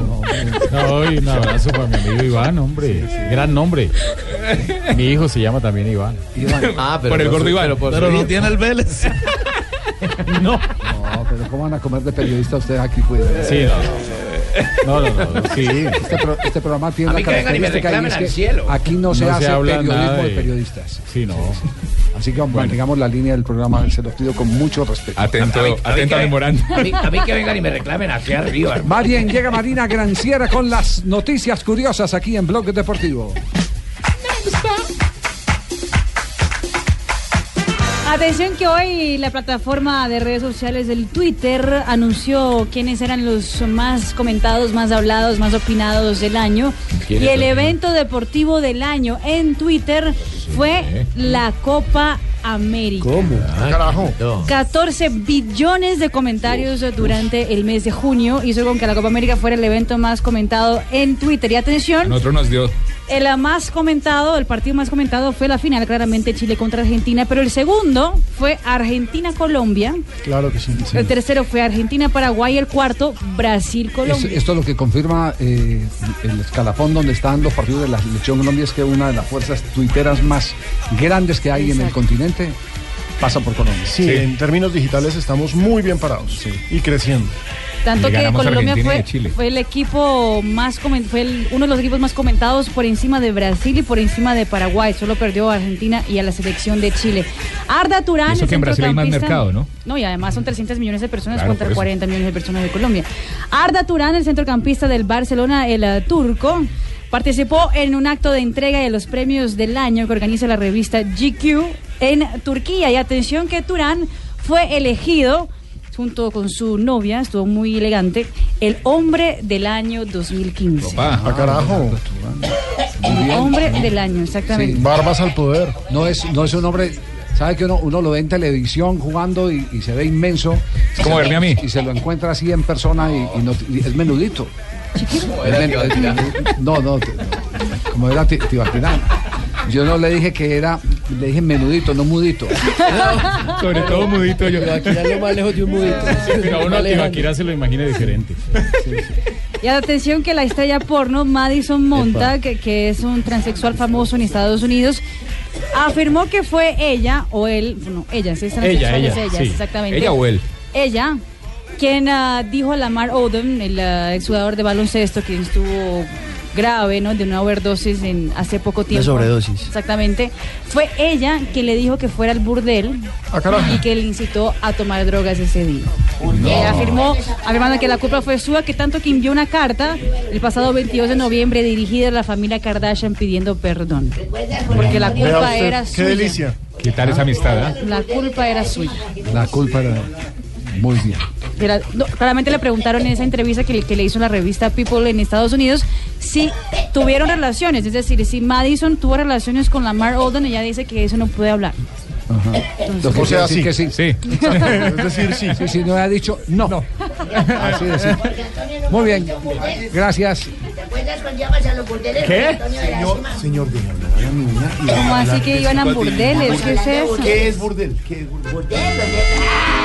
No, y un abrazo para mi amigo Iván, hombre. Gran nombre. Mi hijo se llama también Iván. Ah, Por el gordo Iván. Pero, por pero no tiene el Vélez. <laughs> No. No, pero ¿cómo van a comer de periodista ustedes aquí? Pues? Sí, no. No, no, no. Sí. Este, pro- este programa tiene A una mí que vengan y me reclamen es al cielo. aquí no se No se hace periodismo de... de- periodistas. Sí, no. Así que mantengamos la línea del programa, se los pido con mucho respeto. Atento, A a mí atento que- a memorando. A mí, a mí que vengan y me reclamen aquí arriba. bien, llega Marina Granciera con las noticias curiosas aquí en Blog Deportivo. Atención que hoy la plataforma de redes sociales del Twitter anunció quiénes eran los más comentados, más hablados, más opinados del año. Y ¿Quiénes el evento deportivo del año en Twitter fue la Copa América. ¿Cómo? Carajo. 14 billones de comentarios durante el mes de junio hizo con que la Copa América fuera el evento más comentado en Twitter. Y atención, nosotros nos dio. el más comentado, el partido más comentado fue la final, claramente Chile contra Argentina, pero el segundo fue Argentina-Colombia, Claro que sí. el tercero fue Argentina-Paraguay, el cuarto Es- Brasil-Colombia. esto lo que confirma eh, el escalafón donde están los partidos de la selección Colombia es que una de las fuerzas tuiteras más grandes que hay en el Exacto. Continente pasa por Colombia. Sí, en términos digitales estamos muy bien parados y creciendo. Tanto que Colombia fue, a Chile. fue el equipo más fue el- uno de los equipos más comentados por encima de Brasil y por encima de Paraguay. Solo perdió a Argentina y a la selección de Chile. Arda Turán, eso el que en Brasil hay más centrocampista- mercado, ¿no? No, y además son 300 millones de personas Claro, contra por eso. 40 millones de personas de Colombia. Arda Turán, el centrocampista del Barcelona, el eh, turco, participó en un acto de entrega de los premios del año que organiza la revista GQ en Turquía. Y atención que Turán fue elegido junto con su novia, estuvo muy elegante, el hombre del año 2015. Opa. Ah, carajo. Muy bien. Hombre del año, exactamente. Barbas al poder. No es, no es un hombre. ¿Sabe que uno, uno lo ve en televisión jugando y, y se ve inmenso? Es como verme a mí. Y se lo encuentra así en persona y, y no- y es menudito. Es es- no, no, como era Ti- Tibaquirá. Yo no le dije que era, le dije menudito, no mudito. <laughs> Sobre todo mudito yo. Aquí ya lo más lejos de un mudito. Pero a uno a. Tibaquirá se lo imagina diferente. Y atención que la estrella porno Madison Montag, que, que es un transexual famoso en Estados Unidos, afirmó que fue ella o él, bueno, ella, si es transexual Ella, es ella, ella, sí. exactamente. Ella o él. Ella, quien ah, dijo a Lamar Odom, el ah, exjugador de baloncesto, que estuvo grave, ¿no? De una overdosis en hace poco tiempo. sobredosis. Exactamente. Fue ella que le dijo que fuera al burdel Ah, y que le incitó a tomar drogas ese día. Eh, afirmó, afirmando que la culpa fue suya, que tanto que envió una carta el pasado 22 de noviembre dirigida a la familia Kardashian pidiendo perdón. Porque la culpa usted, era qué suya. delicia. ¿Qué tal esa amistad? La culpa era suya. La culpa era muy bien. No, claramente le preguntaron en esa entrevista que le, que le hizo la revista People en Estados Unidos si tuvieron relaciones, es decir, si Madison tuvo relaciones con Lamar Odom, ella dice que eso no puede hablar. Lo que O sea, sí. que sí. Sí. <laughs> Es decir, sí. Sí, sí, no ha dicho no. Así de simple. Muy bien. Gracias. ¿Te acuerdas cuando llamas a los burdeles? ¿Qué? Señor, señor, ¿Cómo así que iban a burdeles? ¿Qué es eso? ¿Qué es burdel? ¿Qué es burdel?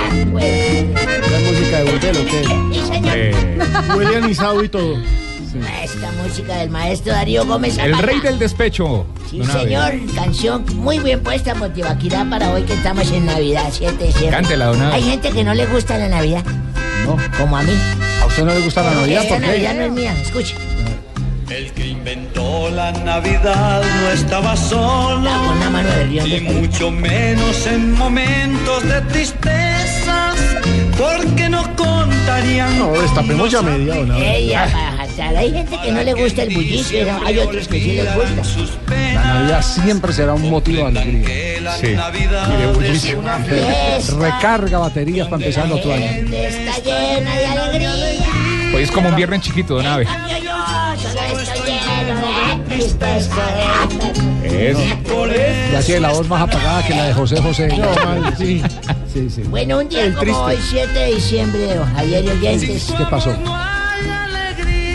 ¿La música de Burdel o qué? Sí, señor. Eh, Huele anisado y todo. Esta música del maestro Darío Gómez. el Zapata. rey del despecho. Sí, Don Abe. señor. Canción muy bien puesta por Tibaquirá para hoy que estamos en Navidad, 7 de diciembre. Cántela, don Abe. Hay gente que no le gusta la Navidad, No. como a mí. ¿A usted no le gusta la Navidad? Esta ¿Por Navidad no qué? es mía, escuche. El que inventó la Navidad no estaba solo, y mucho menos en momentos de porque no contarían. No, destapemos ya media o nada. Ella. Hay gente que no le gusta el bullicio, ¿no? hay otros que sí les gusta. La Navidad siempre será un motivo de alegría. Sí. Y de bullicio. Recarga baterías para empezar otro año. Está llena de alegría. Hoy es como un viernes chiquito, don Ave. Cambio yo, solo estoy lleno de tristeza. Es. Ya tiene la voz más apagada que la de José José. sí. Sí, sí. Bueno, un día El como triste. hoy, 7 de diciembre, don Javier y oyentes. ¿Qué pasó?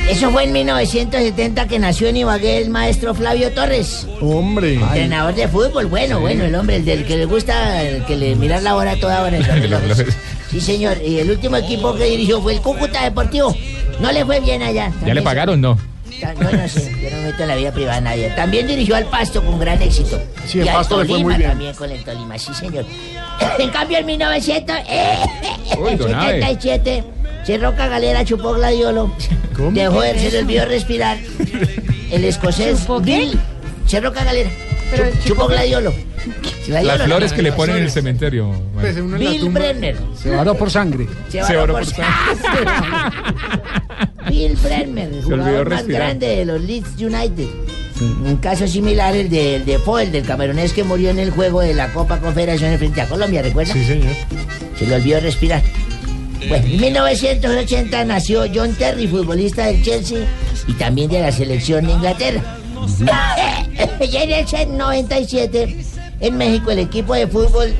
Eso fue en 1970 que nació en Ibagué el maestro Flavio Torres. Hombre. Entrenador de fútbol, bueno, bueno, el hombre, el del que le gusta, el que le mirar la hora a toda hora. <laughs> Sí, señor. Y el último equipo que dirigió fue el Cúcuta Deportivo. No le fue bien allá. ¿Ya le pagaron? No. Ta- No, no sé, yo no me meto en la vida privada de nadie. También dirigió al Pasto con gran éxito. Sí, y el al Pasto le fue Tolima muy bien. también con el Tolima, sí, señor. <coughs> en cambio, en 1977 <coughs> Uy, don Abe. Cerroca Galera chupó gladiolo. Dejó de, se le olvidó respirar. El escocés Bill Cerroca Galera. Chu- chupó gladiolo. <laughs> Gladiolo, Las flores no, que no, le no, ponen en no. el cementerio. Pues, Bill Brenner. Se varó por sangre. Se varó por por Bill Brenner, el Se olvidó jugador más respirar. grande de los Leeds United. Un caso similar el de, el de Foel, del camerunés que murió en el juego de la Copa Confederaciones frente a Colombia, ¿recuerda? Sí, señor. Se le olvidó respirar. Bueno, en 1980 nació John Terry, futbolista del Chelsea y también de la selección de Inglaterra. Y en el 97, en México, el equipo de fútbol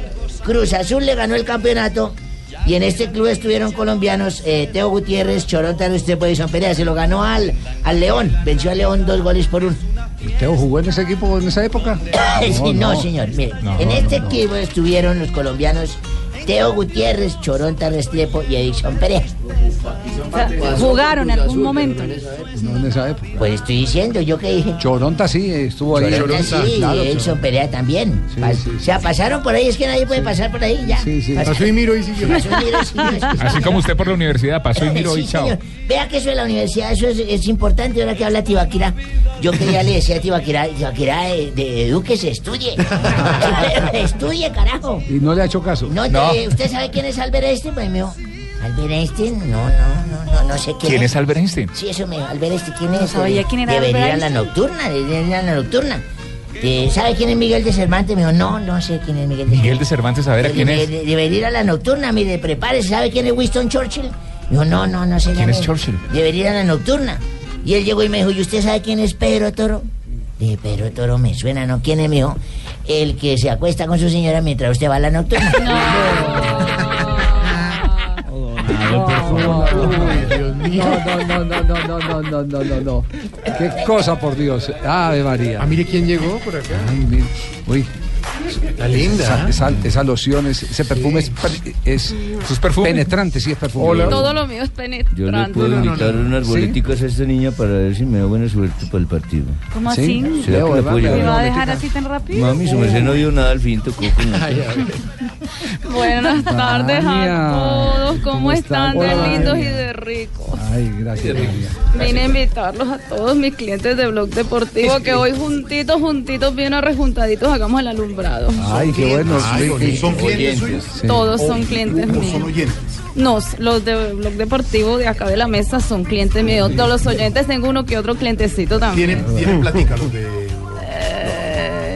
Cruz Azul le ganó el campeonato. Y en este club estuvieron colombianos eh, Teo Gutiérrez, Choronta, Restrepo y Son Perea. Se lo ganó al, al León. Venció al León dos goles por uno. ¿Teo jugó en ese equipo en esa época? <coughs> Sí, no, señor. Mire, No, en este no. equipo estuvieron los colombianos Teo Gutiérrez, Choronta Restrepo y Edison Perea. Jugaron en algún momento. No en esa época. Pues estoy diciendo, ¿yo qué dije? Choronta sí, estuvo ahí. Choronta sí, claro, y Edson Perea también. Sí, Pas- sí, O sea, pasaron por ahí, es que nadie puede pasar por ahí ya. Sí, sí. Pasaron. Pasó y miro y siguió. Pasó y miro y siguió, Así como usted por la universidad pasó y miró y chao. señor. Vea que eso de la universidad, eso es, es importante ahora que habla Tibaquira. Yo que ya le decía a Tibaquira, Tibaquira de, de Eduque estudie. <laughs> <laughs> estudie, carajo. Y no le ha hecho caso. No, te- ¿Usted sabe quién es Albert Einstein? Pues me dijo, ¿Albert Einstein? No, no, no, no, no sé quién, ¿Quién es Albert Einstein? Sí, eso me Albert Einstein, ¿quién es? sabía quién era Debería ir Albert a la nocturna, debería ir a la nocturna. ¿Sabe quién es Miguel de Cervantes? Me dijo, no, no sé quién es Miguel de Miguel de Cervantes, a ver a quién es. de- Debería ir a la nocturna, mire, prepárese. ¿Sabe quién es Winston Churchill? Dijo, no, no, no sé. ¿Quién es. Churchill? Debería ir a la nocturna. Y él llegó y me dijo, ¿y usted sabe quién es Pedro Toro? Dije, Pedro Toro me suena, ¿no? ¿Quién es, me dijo? El que se acuesta con su señora mientras usted va a la nocturna. <laughs> <laughs> No, no, no, no, no, no, no, no, no, no, no. Qué cosa, por Dios. Ave María. Ah, mire quién llegó por acá. Ay, mire. Uy. Está linda. Esa, esa, esa loción, es- ese perfume es, es, penetrante, sí es perfume. Todo lo mío es penetrante. Yo le puedo invitar unas boleticas a esta niña para ver si me da buena suerte para el partido. ¿Cómo Sí. así? ¿Será que la puedo ¿Me va a dejar así tan rápido? Mami, su merced no vio nada al fin, tocó con <laughs> Buenas tardes María. a todos. ¿Cómo, ¿Cómo están de lindos y de ricos? Ay, gracias, María. Vine a invitarlos a todos mis clientes de Blog Deportivo que hoy juntitos, juntitos, bien arrejuntaditos, hagamos el alumbrado. Ay, qué bueno. Ay, sí, ¿son clientes? Sí. Todos son clientes ¿O míos. son oyentes? No, los de Blog Deportivo de acá de la mesa son clientes míos. Todos los oyentes tengo uno que otro clientecito también. Tienen, tienen platica los de...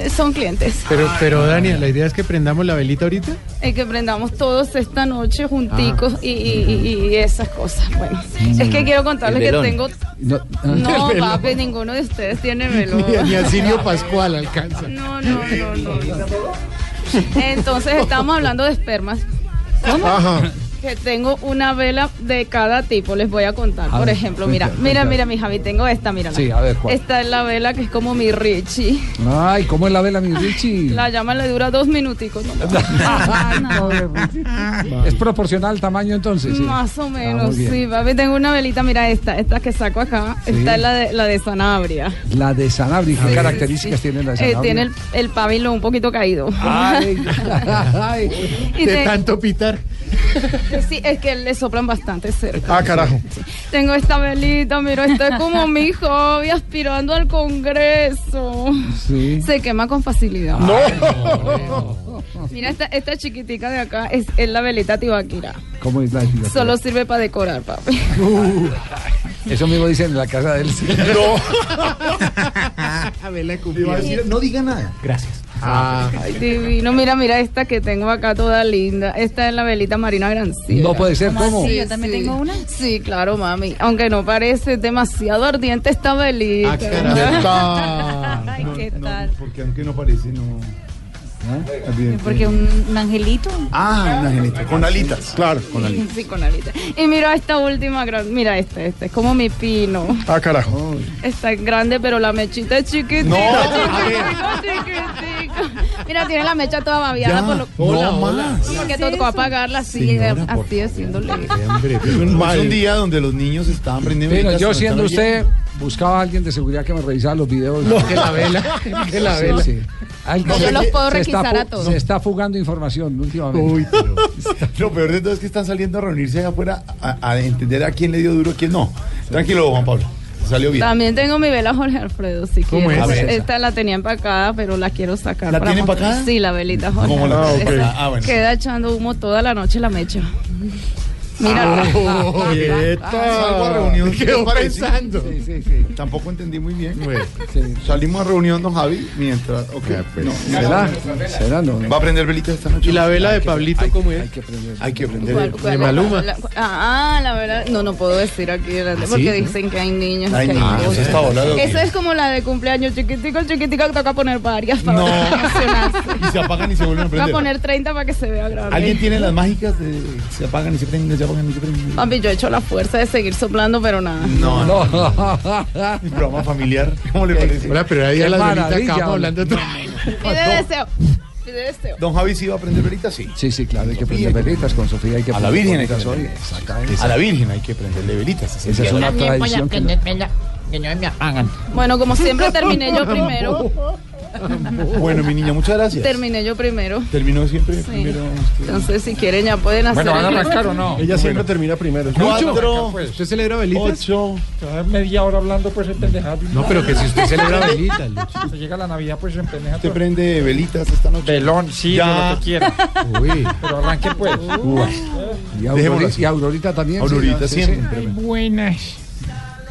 Eh, son clientes. Pero, pero Dania, la idea es que prendamos la velita ahorita. Y que prendamos todos esta noche junticos y, y- y- y esas cosas. Bueno, es que quiero contarles El que velón. tengo... No, No, <laughs> El velón. papi, ninguno de ustedes tiene velón. <laughs> Ni, ni a Silvio Pascual alcanza. No, no, no, no. no. Entonces estamos hablando de espermas. ¿Cómo? Ajá. Que tengo una vela de cada tipo, les voy a contar. A Por ver, ejemplo, mira, cuenta, mira, cuenta. mira, mi Javi, tengo esta, mira. Sí, a ver, ¿cuál? Esta es la vela que es como mi Richie. Ay, ¿cómo es la vela, mi Richie? <laughs> La llama le dura dos minuticos. ¿no? <laughs> ¿Es proporcional al tamaño entonces? sí? Más o Ah, menos, bien. sí, papi, tengo una velita, mira esta, esta que saco acá, Sí. esta es la de, la de Sanabria. La de Sanabria, ¿qué características tiene la de Eh, Sanabria? tiene el, el pabilo un poquito caído. Ay, <laughs> ay. De te- tanto pitar. Sí, es que le soplan bastante cerca. Ah, carajo. Tengo esta velita, mira, esto es como mi <laughs> hobby aspirando al Congreso. Sí. Se quema con facilidad. No. <laughs> Mira, esta, esta chiquitica de acá es, es la velita tibaquira. ¿Cómo es la actividad? Solo sirve para decorar, papi. <laughs> Uh, eso mismo dicen en la casa de él. sí. <laughs> Iba a decir, no diga nada. Gracias. Ah. Ay, divino. Mira, mira esta que tengo acá toda linda. Esta es la velita Marina Granciera. No puede ser, ¿cómo? así? Yo también tengo una. Sí, claro, mami. Aunque no parece demasiado ardiente esta velita. Ah, carajo. Ay, ¿qué tal? Porque aunque no parece, no. Evidente. Porque un, un angelito. Ah, un angelito. Con alitas. Claro, con alitas. Sí, con alita. Y mira esta última gran. Mira esta, esta. Es como mi pino. Ah, carajo. Está grande, pero la mechita es chiquitita. No, <laughs> chiquitita, chiquitita. Mira, tiene la mecha toda babiada Ya. por lo Hola, más. Porque tocó apagarla así, Señora, así haciéndole. Hombre, pero es un, es un día donde los niños estaban prendiendo Pero yo no siendo usted, buscaba a alguien de seguridad que me revisara los videos. No, que la vela, <laughs> que la vela. Alguien No, yo se- los puedo está requisar fu- a todos. Se está fugando información últimamente. Uy, pero <laughs> lo peor de todo es que están saliendo a reunirse allá afuera a, a entender a quién le dio duro, a quién no. Tranquilo, Juan Pablo. Salió bien. También tengo mi vela Jorge Alfredo, si ¿Cómo quieres. es? Esta la tenía empacada, pero la quiero sacar. ¿La para tiene empacada? Sí, la velita Jorge ¿Cómo la- Alfredo. Ah, ok. Esa Ah, bueno. Queda echando humo toda la noche la mecha. Mira. Oh, quieta. Salgo a reunión. ¿Qué quedó pensando. Sí, sí, sí. Tampoco entendí muy bien. Sí. Salimos a reunión, don Javi, mientras. Ok. No, ¿Será? ¿Será? No. ¿Va a prender velitas esta noche? ¿Y la vela de Pablito cómo es? Hay que aprender. Hay que prender. ¿Cuál- cuál de? Maluma. La- ah, la verdad, no, no puedo decir aquí delante ¿Ah, porque sí? dicen que hay niños. Hay que hay niños, cosas. está volado. Esa es como la de cumpleaños chiquitico, chiquitico, toca poner varias para No. emocionarse. Y se apagan y se vuelven a Voy a prender. poner 30 para que se vea grande. ¿Alguien tiene las mágicas de se apagan y se prenden, se apagan y se prenden? Papi, yo he hecho la fuerza de seguir soplando, pero nada. No, no. No. <laughs> Mi programa familiar, ¿cómo le parece? Hola, pero ahí a velitas maravilla, acabamos hablando todo. Pide deseo. Pide deseo. Don Javi sí va a prender velitas, sí. Sí, sí, claro, hay que prender velitas con Sofía. Hay que A la Virgen hay que. Exactamente. A la Virgen hay que prenderle velitas. Esa es una tradición que... Que no me apagan. Bueno, como siempre terminé yo primero. <laughs> <laughs> Bueno, mi niña, muchas gracias. Terminé yo primero. Terminó siempre Sí. primero. Entonces, si quieren, ya pueden hacer. Bueno, ¿van a arrancar o no? Ella siempre termina primero. Cuatro, ¿Usted celebra velitas? ocho. media hora hablando pues en pendejadas. No, pero que si usted <laughs> celebra velitas. Lucho. Se llega la Navidad pues en pendejadas. ¿Usted prende velitas esta noche? Velón, sí, Ya. lo que quiera. Uy. Pero arranque pues. Y, Dejémoslo Aurorita, y Aurorita también. Aurorita sí, sí. siempre. Ay, buenas.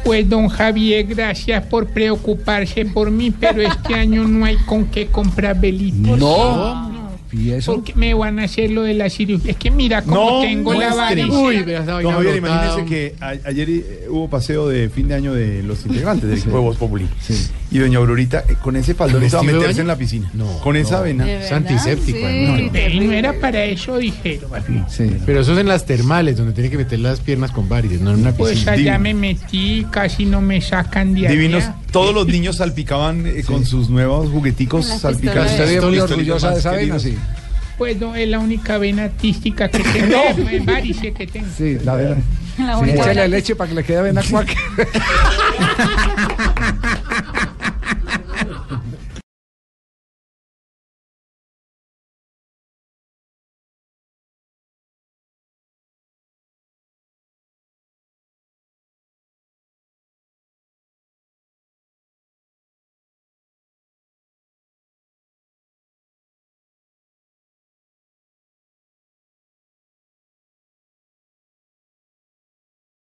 Pues don Javier, gracias por preocuparse por mí, pero este <laughs> año no hay con qué comprar velitas. No. ¿Y eso? Porque me van a hacer lo de la cirugía. Es que mira cómo No, tengo la muestre. varice. Uy, Don Javier, imagínese que a- ayer eh, hubo paseo de fin de año de los integrantes del equipo de Voz Populi. Y doña Aurorita, eh, con ese faldón ¿Con estaba meterse en la piscina. No, con esa no. avena. ¿De verdad? Es antiséptico, Sí, ¿no? No era para eso, dijeron. Sí. Pero eso es en las termales, donde tiene que meter las piernas con varices, no en una Pues piscina. allá me metí, casi no me sacan de Divinos, allá. todos los niños salpicaban eh, con sus nuevos jugueticos salpicados. Usted muy orgullosa de esa vena, sí. Pues no, es la única vena artística que <laughs> tengo. Es varice que tengo. Sí, la vena. <laughs> La Sí, única échale vena- leche para que le quede vena cuac. <laughs>